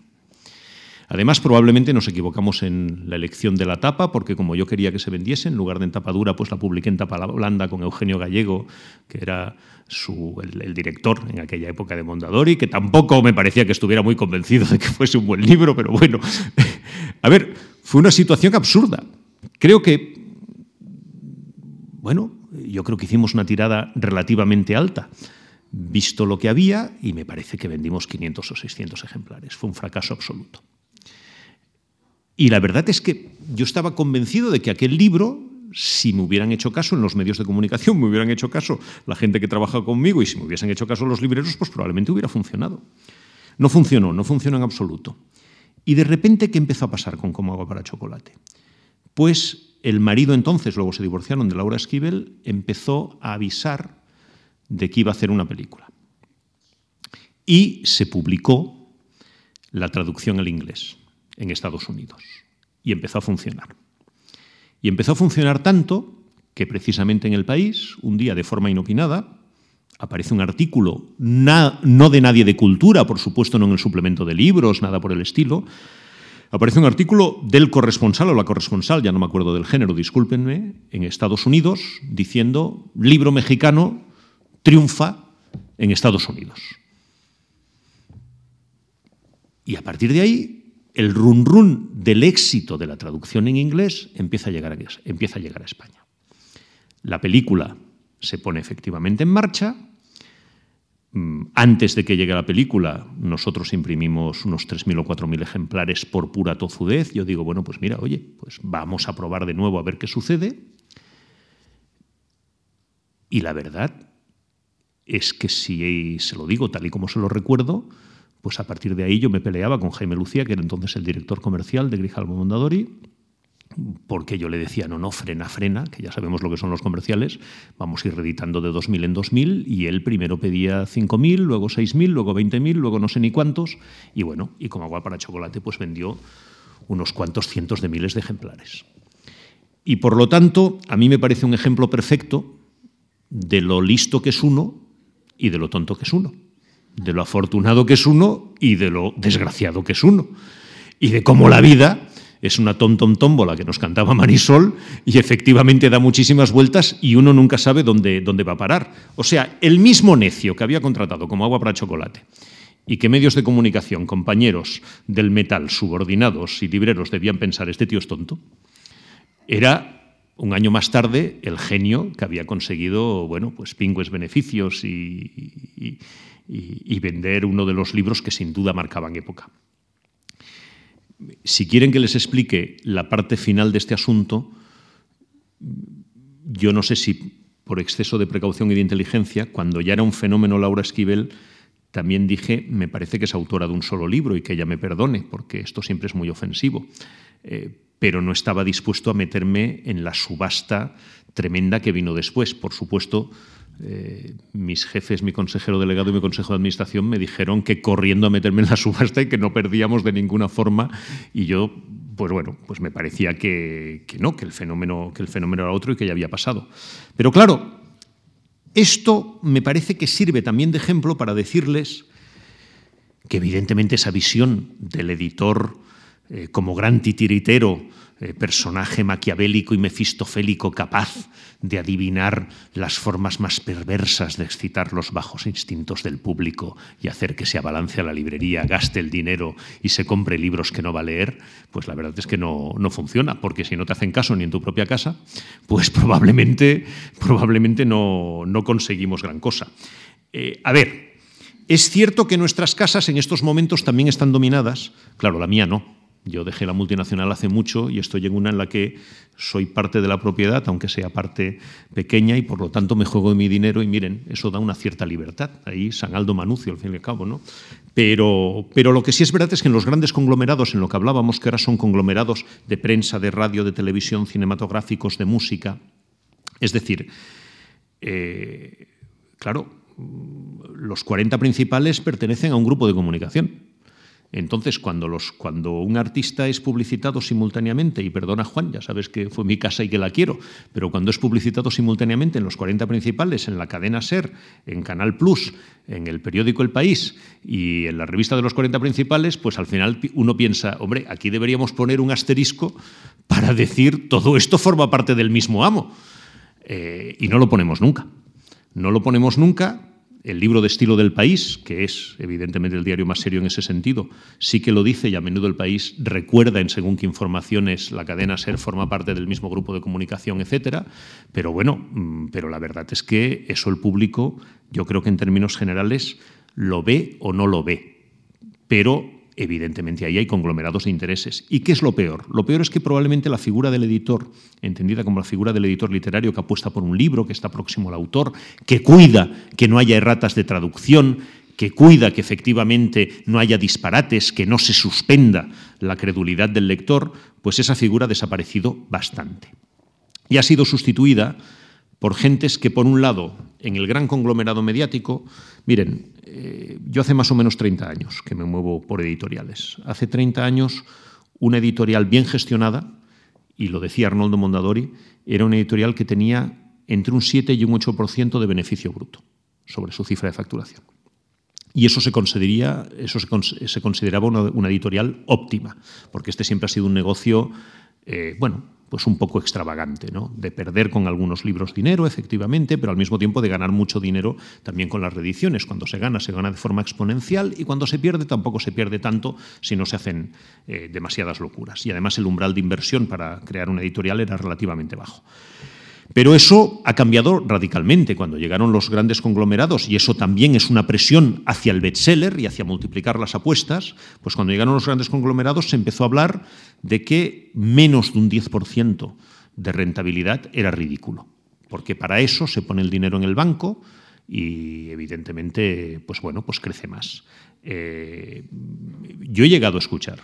Además, probablemente nos equivocamos en la elección de la tapa, porque como yo quería que se vendiese, en lugar de en tapa dura, pues la publiqué en tapa blanda con Eugenio Gallego, que era el, director en aquella época de Mondadori, que tampoco me parecía que estuviera muy convencido de que fuese un buen libro, pero bueno. *laughs* A ver, fue una situación absurda. Creo que, bueno, yo creo que hicimos una tirada relativamente alta visto lo que había y me parece que vendimos 500 o 600 ejemplares. Fue un fracaso absoluto. Y la verdad es que yo estaba convencido de que aquel libro, si me hubieran hecho caso en los medios de comunicación, me hubieran hecho caso la gente que trabaja conmigo y si me hubiesen hecho caso los libreros, pues probablemente hubiera funcionado. No funcionó, no funcionó en absoluto. Y de repente, ¿qué empezó a pasar con Como agua para chocolate? Pues el marido entonces, luego se divorciaron de Laura Esquivel, empezó a avisar de que iba a hacer una película. Y se publicó la traducción al inglés en Estados Unidos. Y empezó a funcionar. Y empezó a funcionar tanto que precisamente en el país, un día de forma inopinada, aparece un artículo, no de nadie de cultura, por supuesto no en el suplemento de libros, nada por el estilo, aparece un artículo del corresponsal o la corresponsal, ya no me acuerdo del género, discúlpenme, en Estados Unidos, diciendo, libro mexicano triunfa en Estados Unidos. Y a partir de ahí el run run del éxito de la traducción en inglés empieza a, llegar a, España. La película se pone efectivamente en marcha. Mm, antes de que llegue la película, nosotros imprimimos unos 3.000 o 4.000 ejemplares por pura tozudez. Yo digo, bueno, pues mira, oye, pues vamos a probar de nuevo a ver qué sucede. Y la verdad es que si se lo digo tal y como se lo recuerdo, pues a partir de ahí yo me peleaba con Jaime Lucía, que era entonces el director comercial de Grijalbo Mondadori, porque yo le decía, no, no, frena, frena, que ya sabemos lo que son los comerciales, vamos a ir reeditando de 2.000 en 2.000, y él primero pedía 5.000, luego 6.000, luego 20.000, luego no sé ni cuántos, y bueno, y como agua para chocolate, pues vendió unos cuantos cientos de miles de ejemplares. Y por lo tanto, a mí me parece un ejemplo perfecto de lo listo que es uno y de lo tonto que es uno de lo afortunado que es uno y de lo desgraciado que es uno. Y de cómo la vida es una tonton tómbola que nos cantaba Marisol y efectivamente da muchísimas vueltas y uno nunca sabe dónde, dónde va a parar. O sea, el mismo necio que había contratado como agua para chocolate y que medios de comunicación, compañeros del metal, subordinados y libreros debían pensar, este tío es tonto, era un año más tarde el genio que había conseguido, bueno, pues pingües beneficios y, vender uno de los libros que sin duda marcaban época. Si quieren que les explique la parte final de este asunto, yo no sé si por exceso de precaución y de inteligencia, cuando ya era un fenómeno Laura Esquivel, también dije, me parece que es autora de un solo libro y que ella me perdone, porque esto siempre es muy ofensivo. Eh, pero no estaba dispuesto a meterme en la subasta tremenda que vino después. Por supuesto, eh, mis jefes, mi consejero delegado y mi consejo de administración me dijeron que corriendo a meterme en la *laughs* subasta y que no perdíamos de ninguna forma y yo pues bueno, pues me parecía que, no, que el, fenómeno, que el fenómeno era otro y que ya había pasado. Pero claro, esto me parece que sirve también de ejemplo para decirles que evidentemente esa visión del editor eh, como gran titiritero, eh, personaje maquiavélico y mefistofélico capaz de adivinar las formas más perversas de excitar los bajos instintos del público y hacer que se abalance a la librería, gaste el dinero y se compre libros que no va a leer, pues la verdad es que no, funciona, porque si no te hacen caso ni en tu propia casa, pues *laughs* probablemente, probablemente no, conseguimos gran cosa. Eh, a ver, es cierto que nuestras casas en estos momentos también están dominadas, claro, la mía no, yo dejé la multinacional hace mucho y estoy en una en la que soy parte de la propiedad, aunque sea parte pequeña, y por lo tanto me juego de mi dinero y miren, eso da una cierta libertad. Ahí San Aldo Manucio, al fin y al cabo, ¿no? Pero, pero lo que sí es verdad es que en los grandes conglomerados, en lo que hablábamos, que ahora son conglomerados de prensa, de radio, de televisión, cinematográficos, de música, es decir, eh, claro, los 40 principales pertenecen a un grupo de comunicación Entonces, cuando, un artista es publicitado simultáneamente, y perdona Juan, ya sabes que fue mi casa y que la quiero, pero cuando es publicitado simultáneamente en los 40 principales, en la cadena SER, en Canal Plus, en el periódico El País y en la revista de los 40 principales, pues al final uno piensa, hombre, aquí deberíamos poner un asterisco para decir todo esto forma parte del mismo amo. Eh, y no lo ponemos nunca. No lo ponemos nunca el libro de estilo del país, que es evidentemente el diario más serio en ese sentido, sí que lo dice y a menudo el país recuerda en según qué informaciones la cadena SER forma parte del mismo grupo de comunicación, etcétera. Pero bueno, mm, pero la verdad es que eso el público, yo creo que en términos generales lo ve o no lo ve. Pero evidentemente ahí hay conglomerados de intereses. ¿Y qué es lo peor? Lo peor es que probablemente la figura del editor, entendida como la figura del editor literario que apuesta por un libro, que está próximo al autor, que cuida que no haya erratas de traducción, que cuida que efectivamente no haya disparates, que no se suspenda la credulidad del lector, pues esa figura ha desaparecido bastante. Y ha sido sustituida por gentes que, por un lado, en el gran conglomerado mediático, miren, eh, yo hace más o menos 30 años que me muevo por editoriales. Hace 30 años una editorial bien gestionada, y lo decía Arnoldo Mondadori, era una editorial que tenía entre un 7 y un 8% de beneficio bruto sobre su cifra de facturación. Y eso se, consideraría, eso se, consideraba una, editorial óptima, porque este siempre ha sido un negocio, eh, bueno, pues un poco extravagante, ¿no? de perder con algunos libros dinero, efectivamente, pero al mismo tiempo de ganar mucho dinero también con las reediciones. Cuando se gana, se gana de forma exponencial y cuando se pierde, tampoco se pierde tanto si no se hacen eh, demasiadas locuras. Y además el umbral de inversión para crear una editorial era relativamente bajo. Pero eso ha cambiado radicalmente cuando llegaron los grandes conglomerados y eso también es una presión hacia el bestseller y hacia multiplicar las apuestas. Pues cuando llegaron los grandes conglomerados se empezó a hablar de que menos de un 10% de rentabilidad era ridículo, porque para eso se pone el dinero en el banco y evidentemente, pues bueno, pues crece más. Eh, yo he llegado a escuchar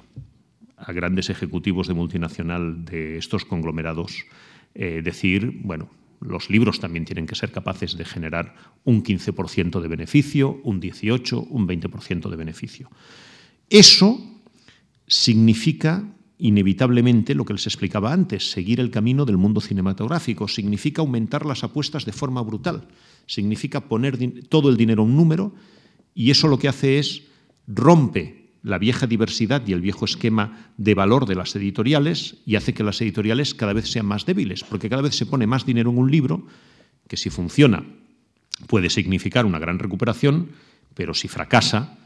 a grandes ejecutivos de multinacional de estos conglomerados eh, decir, bueno, los libros también tienen que ser capaces de generar un 15% de beneficio, un 18%, un 20% de beneficio. Eso significa inevitablemente lo que les explicaba antes, seguir el camino del mundo cinematográfico, significa aumentar las apuestas de forma brutal, significa poner todo el dinero a un número y eso lo que hace es rompe la vieja diversidad y el viejo esquema de valor de las editoriales y hace que las editoriales cada vez sean más débiles, porque cada vez se pone más dinero en un libro que si funciona puede significar una gran recuperación, pero si fracasa,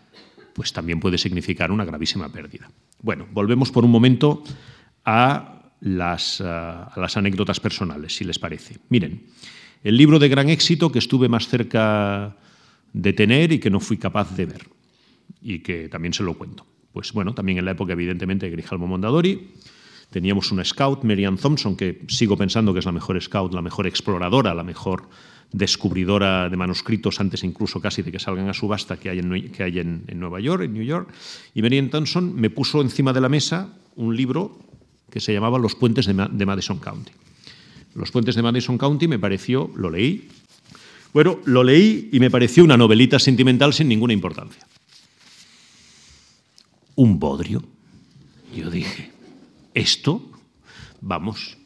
pues también puede significar una gravísima pérdida. Bueno, volvemos por un momento a las, a las anécdotas personales, si les parece. Miren, el libro de gran éxito que estuve más cerca de tener y que no fui capaz de ver y que también se lo cuento. Pues bueno, también en la época, evidentemente, de Grijalmo Mondadori, teníamos una scout, Marianne Thompson, que sigo pensando que es la mejor scout, la mejor exploradora, la mejor descubridora de manuscritos antes incluso casi de que salgan a subasta que hay en, que hay en, Nueva York, en New York. Y Marianne Thompson me puso encima de la mesa un libro que se llamaba Los puentes de, de Madison County. Los puentes de Madison County me pareció, lo leí, bueno, lo leí y me pareció una novelita sentimental sin ninguna importancia un bodrio. Yo dije, esto, vamos,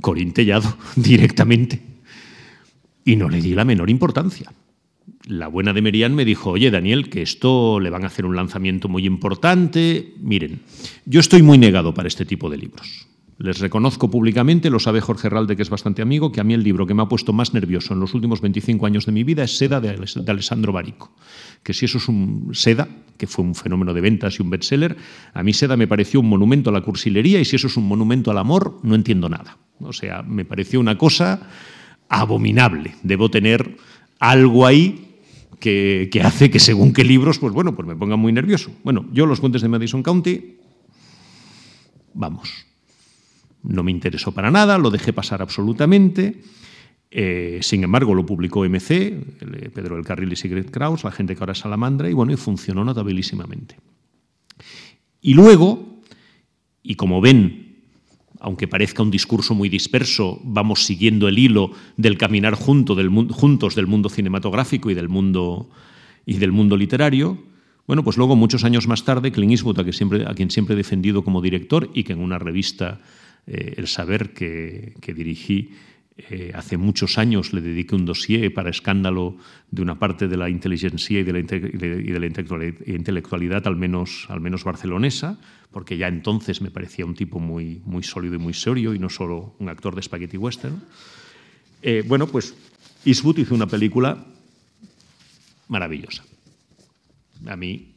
corintellado *laughs* directamente. Y no le di la menor importancia. La buena de Merian me dijo, oye Daniel, que esto le van a hacer un lanzamiento muy importante. Miren, yo estoy muy negado para este tipo de libros. Les reconozco públicamente, lo sabe Jorge Ralde, que es bastante amigo, que a mí el libro que me ha puesto más nervioso en los últimos 25 años de mi vida es Seda de Alessandro Barico. Que si eso es un Seda, que fue un fenómeno de ventas y un bestseller, a mí Seda me pareció un monumento a la cursilería y si eso es un monumento al amor, no entiendo nada. O sea, me pareció una cosa abominable. Debo tener algo ahí que, que, hace que según qué libros, pues bueno, pues me ponga muy nervioso. Bueno, yo los puentes de Madison County, vamos, no me interesó para nada, lo dejé pasar absolutamente. Eh, sin embargo, lo publicó MC, eh, Pedro del Carril y Sigrid Kraus, la gente que ahora es Salamandra, y bueno, y funcionó notabilísimamente. Y luego, y como ven, aunque parezca un discurso muy disperso, vamos siguiendo el hilo del caminar junto del, juntos del mundo cinematográfico y del mundo, y del mundo literario, Bueno, pues luego, muchos años más tarde, Clint siempre, a quien siempre he defendido como director y que en una revista, eh, El Saber, que, dirigí eh, hace muchos años, le dediqué un dossier para escándalo de una parte de la inteligencia y de la, y de la intelectualidad, al menos, al menos barcelonesa, porque ya entonces me parecía un tipo muy, muy sólido y muy serio y no solo un actor de spaghetti western. Eh, bueno, pues Eastwood hizo una película maravillosa a mí,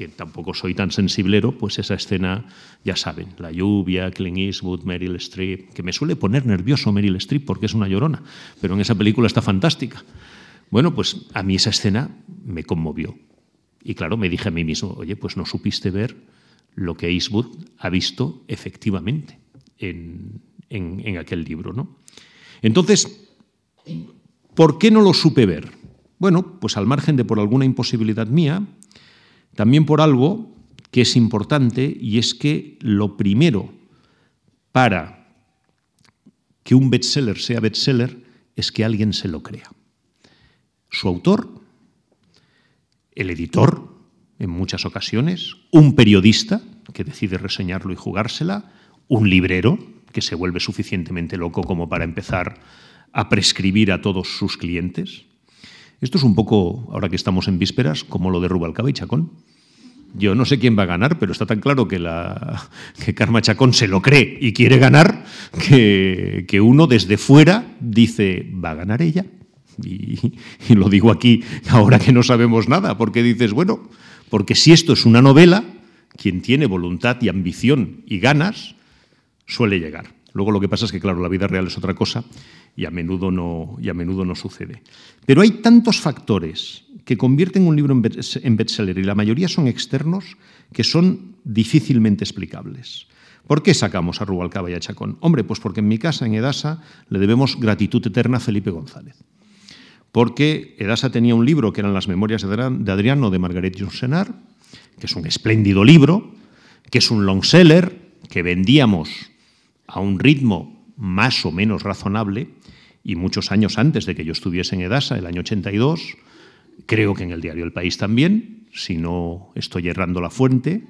que tampoco soy tan sensiblero, pues esa escena, ya saben, la lluvia, Clint Eastwood, Meryl Streep, que me suele poner nervioso Meryl Streep porque es una llorona, pero en esa película está fantástica. Bueno, pues a mí esa escena me conmovió. Y claro, me dije a mí mismo, oye, pues no supiste ver lo que Eastwood ha visto efectivamente en, en aquel libro, ¿no? Entonces, ¿por qué no lo supe ver? Bueno, pues al margen de por alguna imposibilidad mía, también por algo que es importante y es que lo primero para que un bestseller sea bestseller es que alguien se lo crea. Su autor, el editor, en muchas ocasiones, un periodista que decide reseñarlo y jugársela, un librero que se vuelve suficientemente loco como para empezar a prescribir a todos sus clientes, esto es un poco, ahora que estamos en vísperas, como lo de Rubalcaba y Chacón. Yo no sé quién va a ganar, pero está tan claro que, la, que Karma Chacón se lo cree y quiere ganar que, uno desde fuera dice, va a ganar ella. Y, y, lo digo aquí ahora que no sabemos nada, porque dices, bueno, porque si esto es una novela, quien tiene voluntad y ambición y ganas suele llegar. Luego lo que pasa es que, claro, la vida real es otra cosa y a menudo no, y a menudo no sucede. Pero hay tantos factores que convierten un libro en bestseller y la mayoría son externos que son difícilmente explicables. ¿Por qué sacamos a Rubalcaba y a Chacón? Hombre, pues porque en mi casa, en Edasa, le debemos gratitud eterna a Felipe González. Porque Edasa tenía un libro que eran las memorias de Adriano de Margaret Jonsenar, que es un espléndido libro, que es un long seller, que vendíamos a un ritmo más o menos razonable, y muchos años antes de que yo estuviese en Edasa, el año 82, creo que en el diario El País también, si no estoy errando la fuente,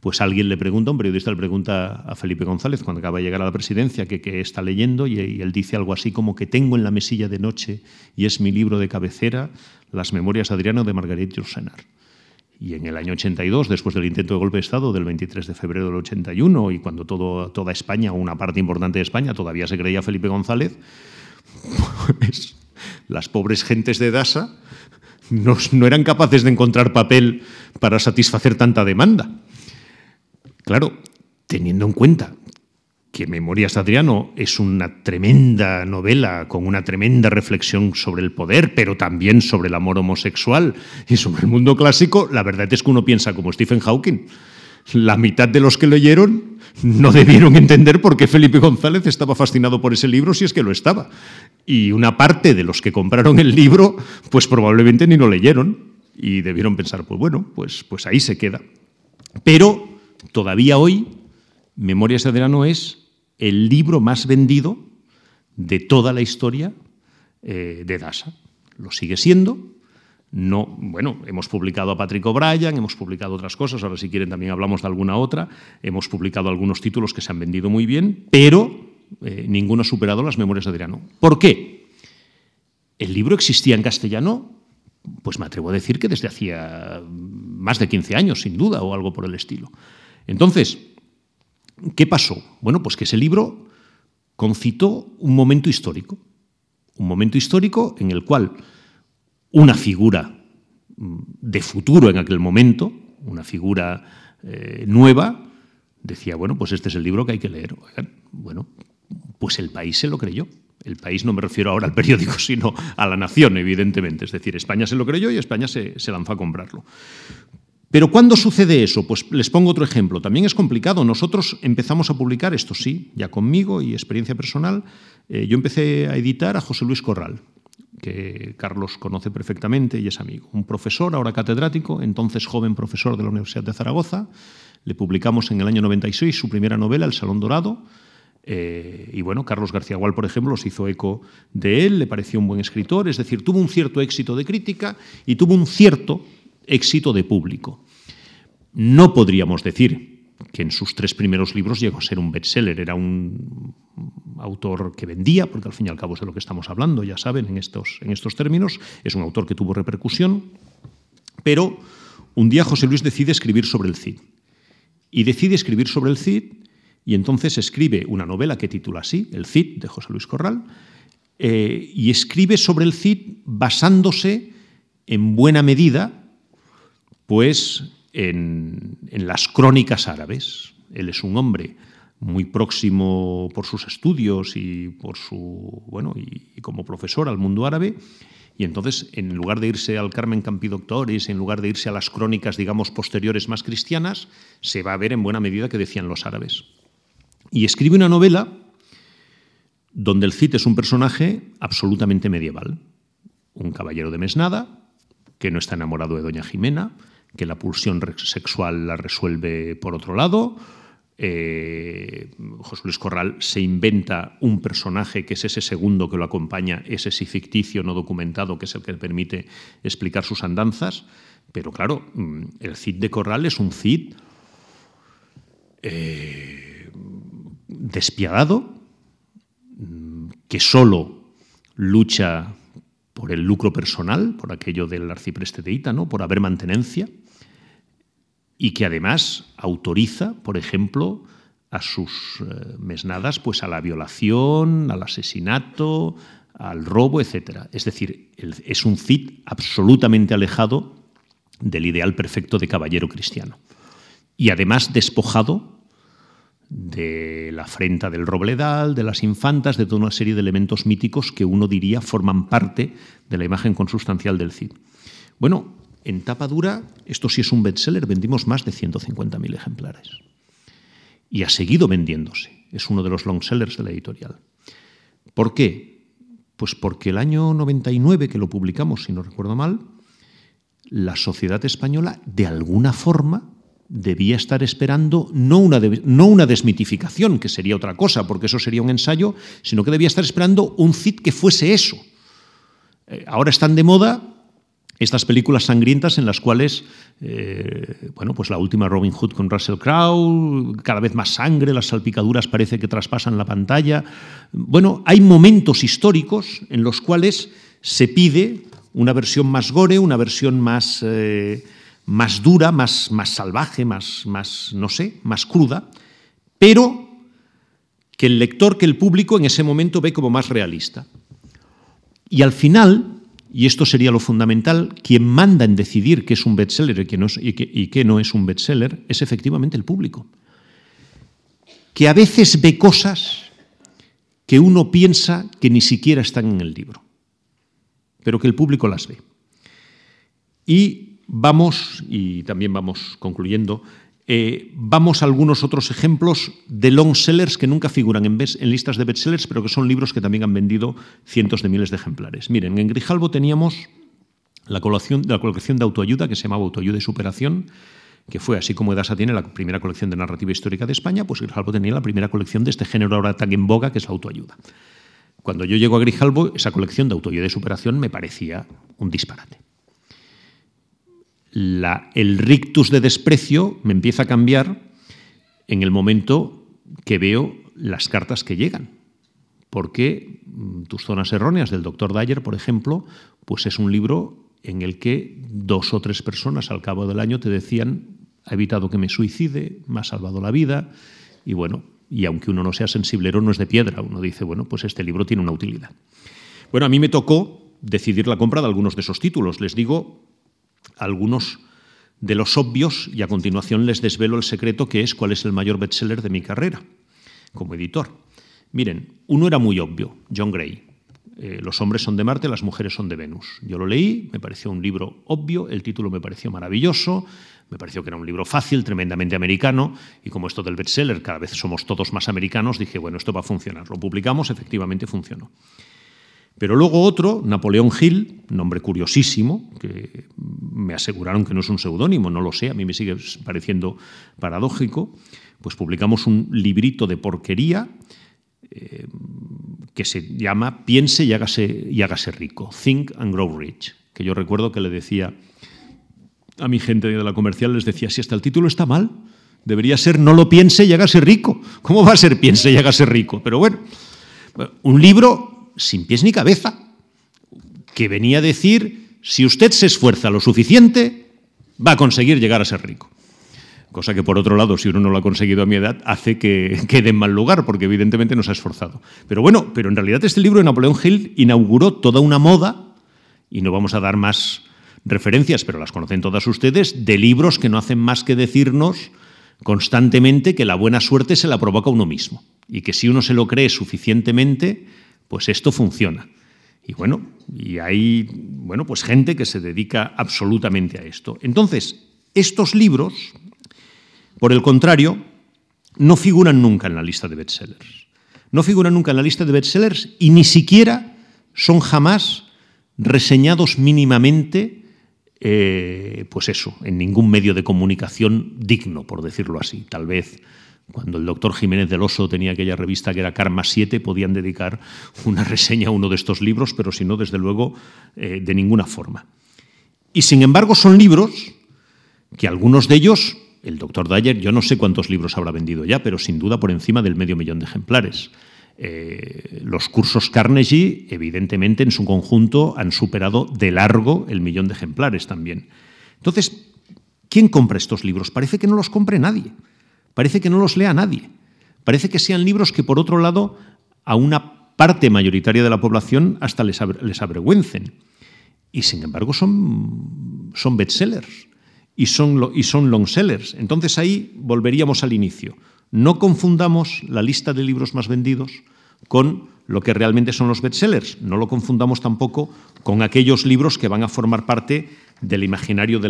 pues alguien le pregunta, un periodista le pregunta a Felipe González cuando acaba de llegar a la presidencia que, está leyendo y, él dice algo así como que tengo en la mesilla de noche y es mi libro de cabecera, Las memorias de Adriano de Margaret Yourcenar. Y en el año 82, después del intento de golpe de Estado del 23 de febrero del 81 y cuando todo, toda España, o una parte importante de España, todavía se creía Felipe González, *laughs* pues las pobres gentes de Dasa no, eran capaces de encontrar papel para satisfacer tanta demanda. Claro, teniendo en cuenta que Memorias de Adriano es una tremenda novela con una tremenda reflexión sobre el poder, pero también sobre el amor homosexual y sobre el mundo clásico, la verdad es que uno piensa como Stephen Hawking. La mitad de los que leyeron no debieron entender por qué Felipe González estaba fascinado por ese libro si es que lo estaba. Y una parte de los que compraron el libro, pues probablemente ni lo leyeron y debieron pensar, pues bueno, pues, pues ahí se queda. Pero todavía hoy, Memorias de Adriano es el libro más vendido de toda la historia eh, de Dasa. Lo sigue siendo. No, bueno, hemos publicado a Patrick O'Brien, hemos publicado otras cosas, ahora si quieren también hablamos de alguna otra, hemos publicado algunos títulos que se han vendido muy bien, pero eh, ninguno ha superado las memorias de Adriano. ¿Por qué? ¿El libro existía en castellano? Pues me atrevo a decir que desde hacía más de 15 años, sin duda, o algo por el estilo. Entonces, ¿Qué pasó? Bueno, pues que ese libro concitó un momento histórico, un momento histórico en el cual una figura mm, de futuro en aquel momento, una figura eh, nueva, decía, bueno, pues este es el libro que hay que leer. bueno, pues el país se lo creyó. El país no me refiero ahora al periódico, *laughs* sino a la nación, evidentemente. Es decir, España se lo creyó y España se, se lanzó a comprarlo. Pero ¿cuándo sucede eso? Pues les pongo otro ejemplo. También es complicado. Nosotros empezamos a publicar, esto sí, ya conmigo y experiencia personal, eh, yo empecé a editar a José Luis Corral, que Carlos conoce perfectamente y es amigo. Un profesor, ahora catedrático, entonces joven profesor de la Universidad de Zaragoza. Le publicamos en el año 96 su primera novela, El Salón Dorado. Eh, y bueno, Carlos García Gual, por ejemplo, se hizo eco de él, le pareció un buen escritor, es decir, tuvo un cierto éxito de crítica y tuvo un cierto éxito de público. No podríamos decir que en sus tres primeros libros llegó a ser un bestseller, era un autor que vendía, porque al fin y al cabo es de lo que estamos hablando, ya saben, en estos, en estos términos, es un autor que tuvo repercusión, pero un día José Luis decide escribir sobre el Cid. Y decide escribir sobre el Cid y entonces escribe una novela que titula así, El Cid, de José Luis Corral, eh, y escribe sobre el Cid basándose en buena medida pues, en, las crónicas árabes. Él es un hombre muy próximo por sus estudios y por su bueno y, como profesor al mundo árabe. Y entonces en lugar de irse al Carmen Campidoctores en lugar de irse a las crónicas digamos posteriores más cristianas se va a ver en buena medida que decían los árabes. Y escribe una novela donde el Cid es un personaje absolutamente medieval. Un caballero de mesnada que no está enamorado de doña Jimena que la pulsión sexual la resuelve por otro lado eh, José Luis Corral se inventa un personaje que es ese segundo que lo acompaña, ese sí ficticio, no documentado, que es el que le permite explicar sus andanzas. Pero claro, mm, el Cid de Corral es un Cid eh, despiadado, mm, que solo lucha por el lucro personal, por aquello del arcipreste de Ita, ¿no? por haber mantenencia y que además autoriza, por ejemplo, a sus eh, mesnadas pues a la violación, al asesinato, al robo, etc. Es decir, es un Cid absolutamente alejado del ideal perfecto de caballero cristiano. Y además despojado de la afrenta del robledal, de las infantas, de toda una serie de elementos míticos que uno diría forman parte de la imagen consustancial del Cid. Bueno, en tapa dura, esto sí es un bestseller, vendimos más de 150.000 ejemplares. Y ha seguido vendiéndose. Es uno de los long sellers de la editorial. ¿Por qué? Pues porque el año 99, que lo publicamos, si no recuerdo mal, la sociedad española, de alguna forma, debía estar esperando no una, no una desmitificación, que sería otra cosa, porque eso sería un ensayo, sino que debía estar esperando un CIT que fuese eso. Eh, ahora están de moda estas películas sangrientas en las cuales, eh, bueno, pues la última Robin Hood con Russell Crowe, cada vez más sangre, las salpicaduras parece que traspasan la pantalla. Bueno, hay momentos históricos en los cuales se pide una versión más gore, una versión más, eh, más dura, más, más salvaje, más, más, no sé, más cruda, pero que el lector, que el público en ese momento ve como más realista. Y al final, y esto sería lo fundamental, quien manda en decidir qué es un bestseller y qué no es, no es un bestseller es efectivamente el público, que a veces ve cosas que uno piensa que ni siquiera están en el libro, pero que el público las ve. Y vamos, y también vamos concluyendo, eh, vamos a algunos otros ejemplos de long sellers que nunca figuran en, listas de bestsellers, pero que son libros que también han vendido cientos de miles de ejemplares. Miren, en Grijalbo teníamos la colección, la colección de autoayuda que se llamaba Autoayuda y Superación, que fue, así como Edasa tiene la primera colección de narrativa histórica de España, pues Grijalbo tenía la primera colección de este género ahora tan en boga, que es la autoayuda. Cuando yo llego a Grijalbo, esa colección de autoayuda y superación me parecía un disparate el rictus de desprecio me empieza a cambiar en el momento que veo las cartas que llegan. Porque mm, Tus zonas erróneas del doctor Dyer, por ejemplo, pues es un libro en el que dos o tres personas al cabo del año te decían ha evitado que me suicide, me ha salvado la vida y bueno, y aunque uno no sea sensiblero no es de piedra, uno dice, bueno, pues este libro tiene una utilidad. Bueno, a mí me tocó decidir la compra de algunos de esos títulos. Les digo algunos de los obvios y a continuación les desvelo el secreto que es cuál es el mayor bestseller de mi carrera como editor. Miren, uno era muy obvio, John Gray. Eh, los hombres son de Marte, las mujeres son de Venus. Yo lo leí, me pareció un libro obvio, el título me pareció maravilloso, me pareció que era un libro fácil, tremendamente americano, y como esto del bestseller cada vez somos todos más americanos, dije, bueno, esto va a funcionar. Lo publicamos, efectivamente funcionó. Pero luego otro, Napoleón Hill, nombre curiosísimo, que me aseguraron que no es un seudónimo, no lo sé, a mí me sigue pareciendo paradójico, pues publicamos un librito de porquería eh, que se llama Piense y hágase, y hágase rico, Think and Grow Rich, que yo recuerdo que le decía a mi gente de la comercial, les decía, si hasta el título está mal, debería ser no lo piense y hágase rico. ¿Cómo va a ser piense y hágase rico? Pero bueno, un libro sin pies ni cabeza, que venía a decir, si usted se esfuerza lo suficiente, va a conseguir llegar a ser rico. Cosa que, por otro lado, si uno no lo ha conseguido a mi edad, hace que *laughs* quede en mal lugar, porque evidentemente no se ha esforzado. Pero bueno, pero en realidad este libro de Napoleón Hill inauguró toda una moda, y no vamos a dar más referencias, pero las conocen todas ustedes, de libros que no hacen más que decirnos constantemente que la buena suerte se la provoca uno mismo y que si uno se lo cree suficientemente, pues esto funciona. Y bueno, y hay bueno, pues gente que se dedica absolutamente a esto. Entonces, estos libros, por el contrario, no figuran nunca en la lista de bestsellers. No figuran nunca en la lista de bestsellers y ni siquiera son jamás reseñados mínimamente eh, pues eso, en ningún medio de comunicación digno, por decirlo así. Tal vez cuando el doctor Jiménez del Oso tenía aquella revista que era Karma 7, podían dedicar una reseña a uno de estos libros, pero si no, desde luego, eh, de ninguna forma. Y sin embargo, son libros que algunos de ellos, el doctor Dyer, yo no sé cuántos libros habrá vendido ya, pero sin duda por encima del medio millón de ejemplares. Eh, los cursos Carnegie, evidentemente, en su conjunto han superado de largo el millón de ejemplares también. Entonces, ¿quién compra estos libros? Parece que no los compre nadie. Parece que no los lea nadie. Parece que sean libros que, por otro lado, a una parte mayoritaria de la población hasta les, avergüencen. Y, sin embargo, son, son bestsellers y son, y son long sellers. Entonces ahí volveríamos al inicio. No confundamos la lista de libros más vendidos con lo que realmente son los bestsellers. No lo confundamos tampoco con aquellos libros que van a formar parte del imaginario,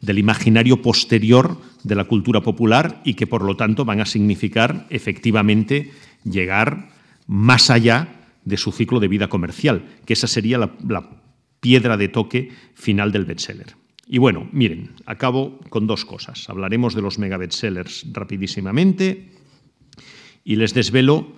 del imaginario posterior de la cultura popular y que por lo tanto van a significar efectivamente llegar más allá de su ciclo de vida comercial, que esa sería la, la piedra de toque final del bestseller. Y bueno, miren, acabo con dos cosas. Hablaremos de los mega bestsellers rapidísimamente y les desvelo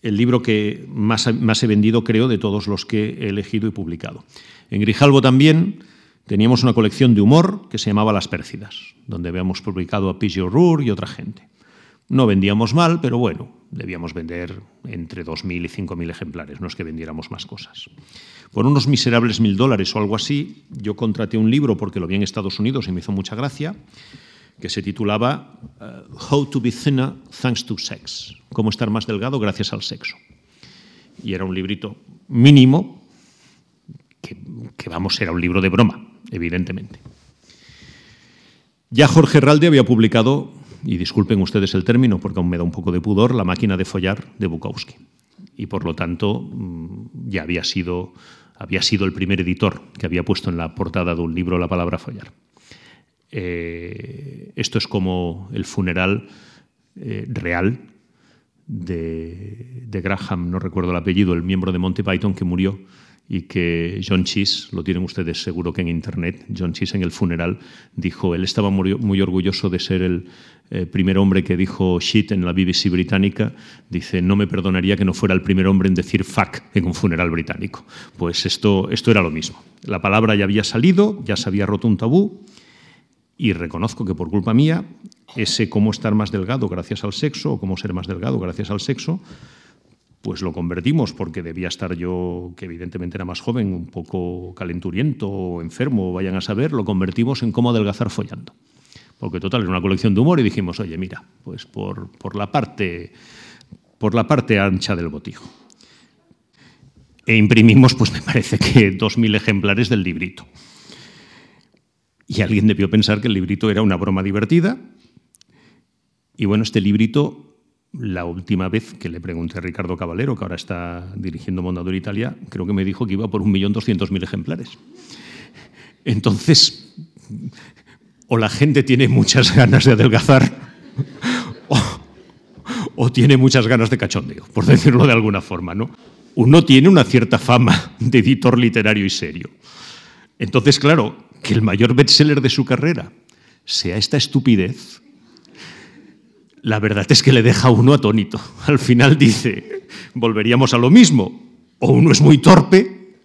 el libro que más, más he vendido, creo, de todos los que he elegido y publicado. En Grijalbo también teníamos una colección de humor que se llamaba Las Pércidas, donde habíamos publicado a Pidgey O'Rourke y otra gente. No vendíamos mal, pero bueno, debíamos vender entre 2.000 y 5.000 ejemplares, no es que vendiéramos más cosas. Por unos miserables mil dólares o algo así, yo contraté un libro porque lo vi en Estados Unidos y me hizo mucha gracia, que se titulaba uh, How to be thinner thanks to sex, cómo estar más delgado gracias al sexo. Y era un librito mínimo, que vamos, era un libro de broma, evidentemente. Ya Jorge Ralde había publicado y disculpen ustedes el término porque aún me da un poco de pudor, la máquina de follar de Bukowski. Y por lo tanto mm, ya había sido, había sido el primer editor que había puesto en la portada de un libro la palabra follar. Eh, esto es como el funeral eh, real de, de, Graham, no recuerdo el apellido, el miembro de Monty Python que murió y que John Cheese, lo tienen ustedes seguro que en Internet, John Cheese en el funeral dijo, él estaba muy, orgulloso de ser el eh, primer hombre que dijo shit en la BBC británica, dice, no me perdonaría que no fuera el primer hombre en decir fuck en un funeral británico. Pues esto, esto era lo mismo. La palabra ya había salido, ya se había roto un tabú y reconozco que por culpa mía, ese cómo estar más delgado gracias al sexo o cómo ser más delgado gracias al sexo, pues lo convertimos porque debía estar yo, que evidentemente era más joven, un poco calenturiento o enfermo, vayan a saber, lo convertimos en cómo adelgazar follando. Porque total, era una colección de humor y dijimos, oye, mira, pues por, por, la, parte, por la parte ancha del botijo. E imprimimos, pues me parece que 2.000 ejemplares del librito. Y alguien debió pensar que el librito era una broma divertida. Y bueno, este librito la última vez que le pregunté a Ricardo Caballero, que ahora está dirigiendo Mondador Italia, creo que me dijo que iba por 1.200.000 ejemplares. Entonces, o la gente tiene muchas ganas de adelgazar o, o, tiene muchas ganas de cachondeo, por decirlo de alguna forma. ¿no? Uno tiene una cierta fama de editor literario y serio. Entonces, claro, que el mayor bestseller de su carrera sea esta estupidez, la verdad es que le deja a uno atónito. Al final dice, volveríamos a lo mismo, o uno es muy torpe,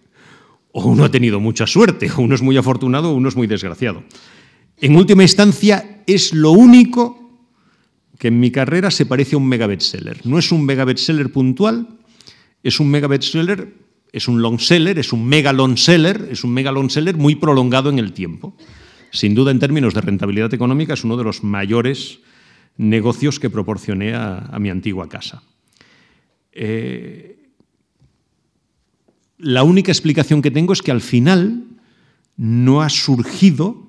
o uno ha tenido mucha suerte, o uno es muy afortunado o uno es muy desgraciado. En última instancia, es lo único que en mi carrera se parece a un mega bestseller. No es un mega bestseller puntual, es un mega bestseller, es un long seller, es un mega long seller, es un mega long seller muy prolongado en el tiempo. Sin duda, en términos de rentabilidad económica, es uno de los mayores negocios que proporcioné a, mi antigua casa. Eh, la única explicación que tengo es que al final no ha surgido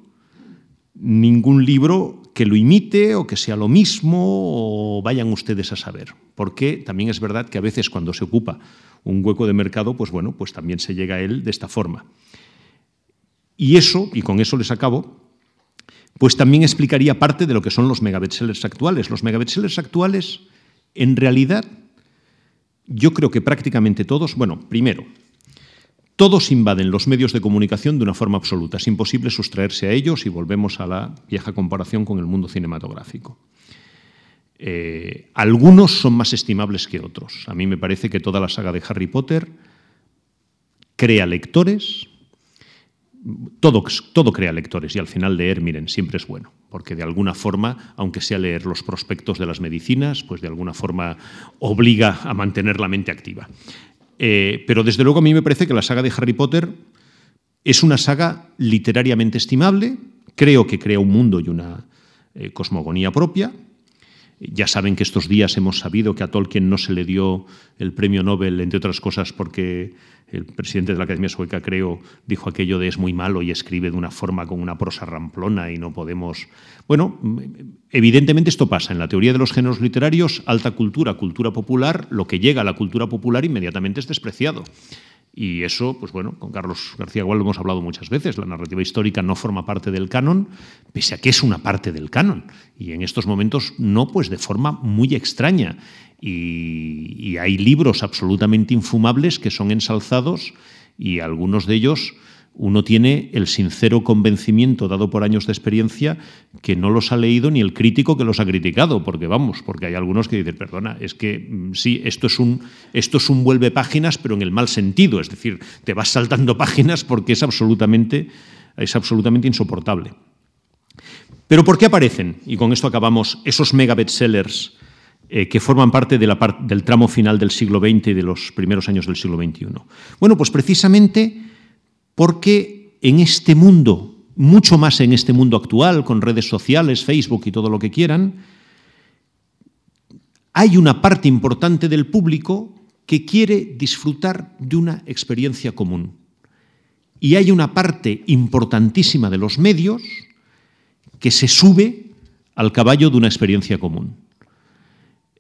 ningún libro que lo imite o que sea lo mismo o vayan ustedes a saber. Porque también es verdad que a veces cuando se ocupa un hueco de mercado, pues bueno, pues también se llega a él de esta forma. Y eso, y con eso les acabo, pues también explicaría parte de lo que son los megabestsellers actuales. Los megabestsellers actuales, en realidad, yo creo que prácticamente todos, bueno, primero, todos invaden los medios de comunicación de una forma absoluta. Es imposible sustraerse a ellos y volvemos a la vieja comparación con el mundo cinematográfico. Eh, algunos son más estimables que otros. A mí me parece que toda la saga de Harry Potter crea lectores, todo, todo, crea lectores y al final leer, miren, siempre es bueno, porque de alguna forma, aunque sea leer los prospectos de las medicinas, pues de alguna forma obliga a mantener la mente activa. Eh, pero desde luego a mí me parece que la saga de Harry Potter es una saga literariamente estimable, creo que crea un mundo y una eh, cosmogonía propia. Ya saben que estos días hemos sabido que a Tolkien no se le dio el premio Nobel, entre otras cosas, porque el presidente de la Academia Sueca, creo, dijo aquello de es muy malo y escribe de una forma con una prosa ramplona y no podemos... Bueno, evidentemente esto pasa. En la teoría de los géneros literarios, alta cultura, cultura popular, lo que llega a la cultura popular inmediatamente es despreciado. Y eso, pues bueno, con Carlos García Gual lo hemos hablado muchas veces, la narrativa histórica no forma parte del canon, pese a que es una parte del canon. Y en estos momentos no, pues de forma muy extraña. Y, hay libros absolutamente infumables que son ensalzados y algunos de ellos uno tiene el sincero convencimiento dado por años de experiencia que no los ha leído ni el crítico que los ha criticado, porque vamos, porque hay algunos que dicen, perdona, es que mm, sí, esto es un, esto es un vuelve páginas, pero en el mal sentido, es decir, te vas saltando *laughs* páginas porque es absolutamente, es absolutamente insoportable. Pero ¿por qué aparecen? Y con esto acabamos esos mega bestsellers eh, que forman parte del tramo final del siglo XX y de los primeros años del siglo XXI. Bueno, pues precisamente porque en este mundo, mucho más en este mundo actual, con redes sociales, Facebook y todo lo que quieran, hay una parte importante del público que quiere disfrutar de una experiencia común. Y hay una parte importantísima de los medios que se sube al caballo de una experiencia común.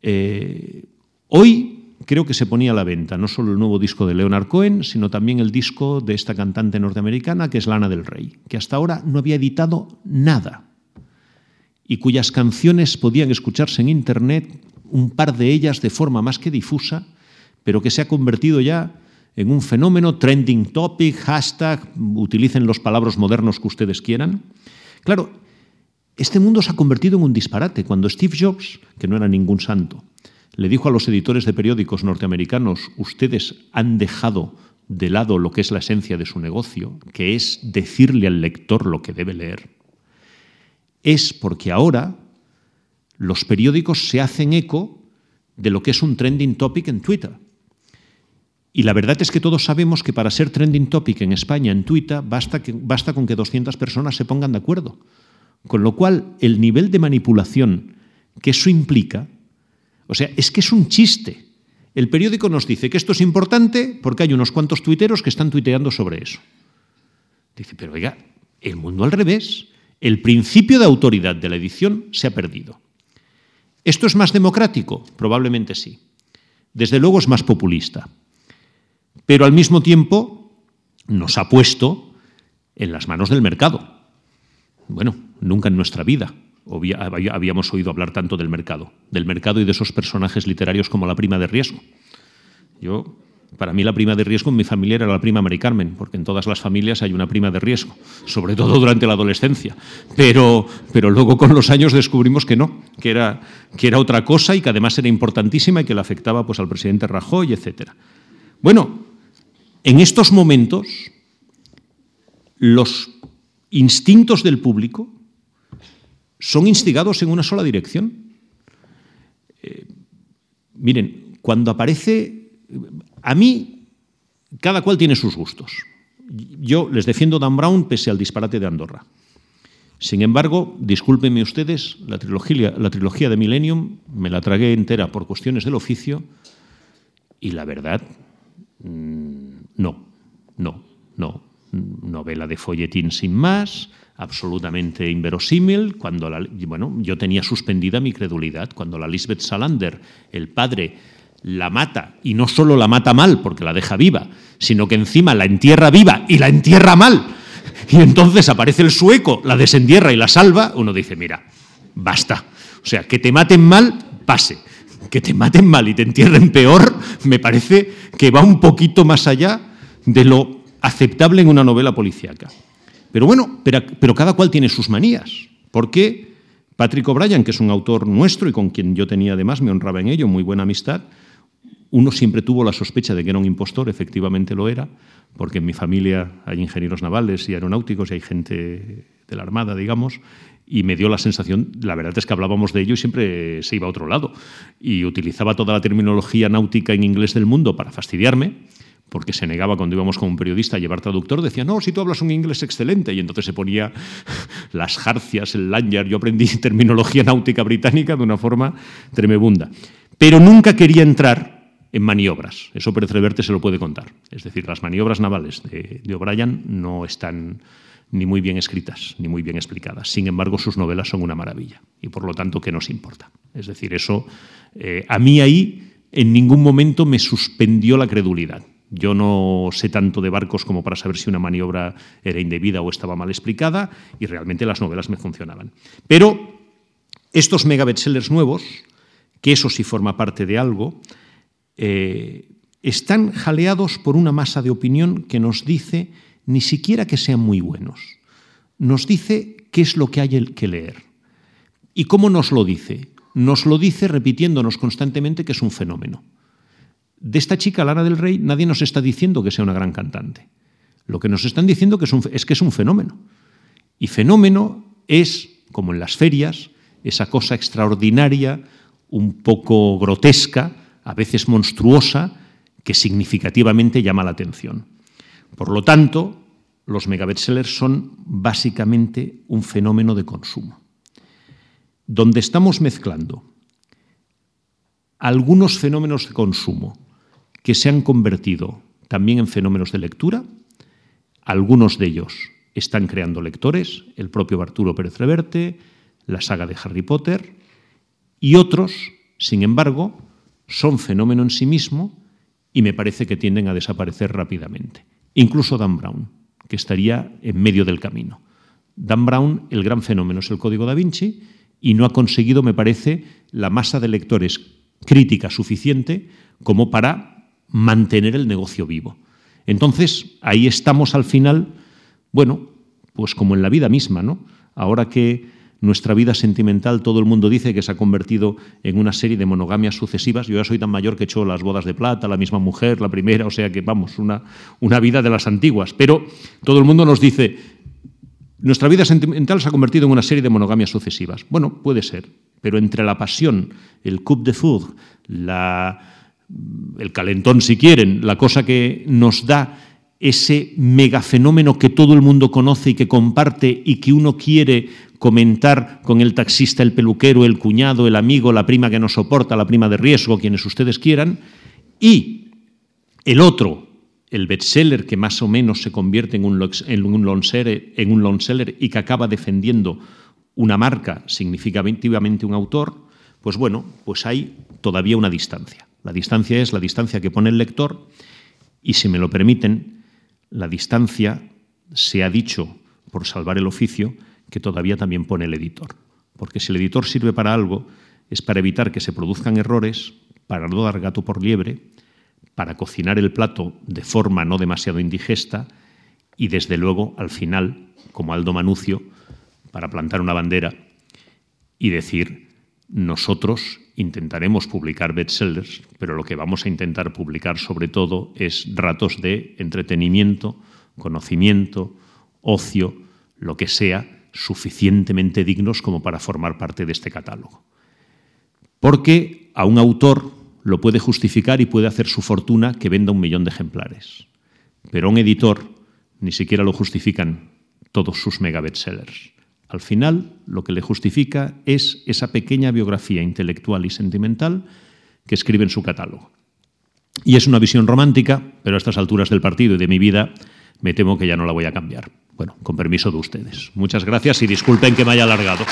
Eh, hoy creo que se ponía a la venta no solo el nuevo disco de Leonard Cohen, sino también el disco de esta cantante norteamericana que es Lana del Rey, que hasta ahora no había editado nada y cuyas canciones podían escucharse en Internet, un par de ellas de forma más que difusa, pero que se ha convertido ya en un fenómeno, trending topic, hashtag, utilicen los palabras modernos que ustedes quieran. Claro, este mundo se ha convertido en un disparate. Cuando Steve Jobs, que no era ningún santo, le dijo a los editores de periódicos norteamericanos, ustedes han dejado de lado lo que es la esencia de su negocio, que es decirle al lector lo que debe leer, es porque ahora los periódicos se hacen eco de lo que es un trending topic en Twitter. Y la verdad es que todos sabemos que para ser trending topic en España, en Twitter, basta, basta con que 200 personas se pongan de acuerdo. Con lo cual, el nivel de manipulación que eso implica, o sea, es que es un chiste. El periódico nos dice que esto es importante porque hay unos cuantos tuiteros que están tuiteando sobre eso. Dice, pero oiga, el mundo al revés. El principio de autoridad de la edición se ha perdido. ¿Esto es más democrático? Probablemente sí. Desde luego es más populista. Pero al mismo tiempo nos ha puesto en las manos del mercado. Bueno, nunca en nuestra vida habíamos oído hablar tanto del mercado, del mercado y de esos personajes literarios como la prima de riesgo. Yo, para mí la prima de riesgo en mi familia era la prima Mari Carmen, porque en todas las familias hay una prima de riesgo, sobre todo durante la adolescencia. Pero, pero luego con los años descubrimos que no, que era, que era otra cosa y que además era importantísima y que le afectaba pues, al presidente Rajoy, etc. Bueno, en estos momentos los instintos del público son instigados en una sola dirección. Eh, miren, cuando aparece, a mí, cada cual tiene sus gustos. Yo les defiendo Dan Brown pese al disparate de Andorra. Sin embargo, discúlpenme ustedes, la trilogía, la trilogía de Millennium me la tragué entera por cuestiones del oficio y la verdad, mm, no, no, no. Novela de folletín sin más, absolutamente inverosímil. Cuando la, bueno, yo tenía suspendida mi credulidad. Cuando la Lisbeth Salander, el padre, la mata, y no solo la mata mal porque la deja viva, sino que encima la entierra viva y la entierra mal y entonces aparece el sueco, la desentierra y la salva, uno dice, mira, basta. O sea, que te maten mal, pase. Que te maten mal y te entierren peor, me parece que va un poquito más allá de lo aceptable en una novela policíaca. Pero bueno, pero, cada cual tiene sus manías. Porque Patrick O'Brien, que es un autor nuestro y con quien yo tenía además, me honraba en ello, muy buena amistad, uno siempre tuvo la sospecha de que era un impostor, efectivamente lo era, porque en mi familia hay ingenieros navales y aeronáuticos y hay gente de la Armada, digamos, y me dio la sensación, la verdad es que hablábamos de ello y siempre se iba a otro lado, y utilizaba toda la terminología náutica en inglés del mundo para fastidiarme, porque se negaba cuando íbamos con un periodista a llevar traductor, decía, no, si tú hablas un inglés excelente, y entonces se ponía *laughs* las jarcias, el lanyard, yo aprendí *laughs* terminología náutica británica de una forma tremebunda. Pero nunca quería entrar en maniobras. Eso Pérez Reverte se lo puede contar. Es decir, las maniobras navales de, O'Brien no están ni muy bien escritas, ni muy bien explicadas. Sin embargo, sus novelas son una maravilla y por lo tanto, ¿qué nos importa? Es decir, eso eh, a mí ahí en ningún momento me suspendió la credulidad. Yo no sé tanto de barcos como para saber si una maniobra era indebida o estaba mal explicada y realmente las novelas me funcionaban. Pero estos mega bestsellers nuevos, que eso sí forma parte de algo, eh, están jaleados por una masa de opinión que nos dice ni siquiera que sean muy buenos, nos dice qué es lo que hay que leer. ¿Y cómo nos lo dice? Nos lo dice repitiéndonos constantemente que es un fenómeno. De esta chica, Lara del Rey, nadie nos está diciendo que sea una gran cantante. Lo que nos están diciendo es, es que es un fenómeno. Y fenómeno es, como en las ferias, esa cosa extraordinaria, un poco grotesca, a veces monstruosa, que significativamente llama la atención. Por lo tanto, los megabestsellers son básicamente un fenómeno de consumo, donde estamos mezclando algunos fenómenos de consumo que se han convertido también en fenómenos de lectura, algunos de ellos están creando lectores, el propio Arturo Pérez Reverte, la saga de Harry Potter, y otros, sin embargo, son fenómeno en sí mismo y me parece que tienden a desaparecer rápidamente. Incluso Dan Brown, que estaría en medio del camino. Dan Brown, el gran fenómeno es el Código da Vinci y no ha conseguido, me parece, la masa de lectores crítica suficiente como para mantener el negocio vivo. Entonces, ahí estamos al final, bueno, pues como en la vida misma, ¿no? Ahora que nuestra vida sentimental, todo el mundo dice que se ha convertido en una serie de monogamias sucesivas. Yo ya soy tan mayor que he hecho las bodas de plata, la misma mujer, la primera, o sea que vamos, una, una vida de las antiguas. Pero todo el mundo nos dice, nuestra vida sentimental se ha convertido en una serie de monogamias sucesivas. Bueno, puede ser, pero entre la pasión, el coup de foudre, el calentón si quieren, la cosa que nos da ese megafenómeno que todo el mundo conoce y que comparte y que uno quiere comentar con el taxista, el peluquero, el cuñado, el amigo, la prima que nos soporta, la prima de riesgo, quienes ustedes quieran, y el otro, el bestseller que más o menos se convierte en un, en un, en un y que acaba defendiendo una marca, significativamente un autor, pues bueno, pues hay todavía una distancia. La distancia es la distancia que pone el lector y, si me lo permiten, la distancia se ha dicho, por salvar el oficio, que todavía también pone el editor. Porque si el editor sirve para algo, es para evitar que se produzcan errores, para no dar gato por liebre, para cocinar el plato de forma no demasiado indigesta y, desde luego, al final, como Aldo Manucio, para plantar una bandera y decir, nosotros intentaremos publicar bestsellers, pero lo que vamos a intentar publicar sobre todo es ratos de entretenimiento, conocimiento, ocio, lo que sea, suficientemente dignos como para formar parte de este catálogo. Porque a un autor lo puede justificar y puede hacer su fortuna que venda un millón de ejemplares. Pero a un editor ni siquiera lo justifican todos sus mega bestsellers. Al final, lo que le justifica es esa pequeña biografía intelectual y sentimental que escribe en su catálogo. Y es una visión romántica, pero a estas alturas del partido y de mi vida me temo que ya no la voy a cambiar. Bueno, con permiso de ustedes. Muchas gracias y disculpen que me haya alargado.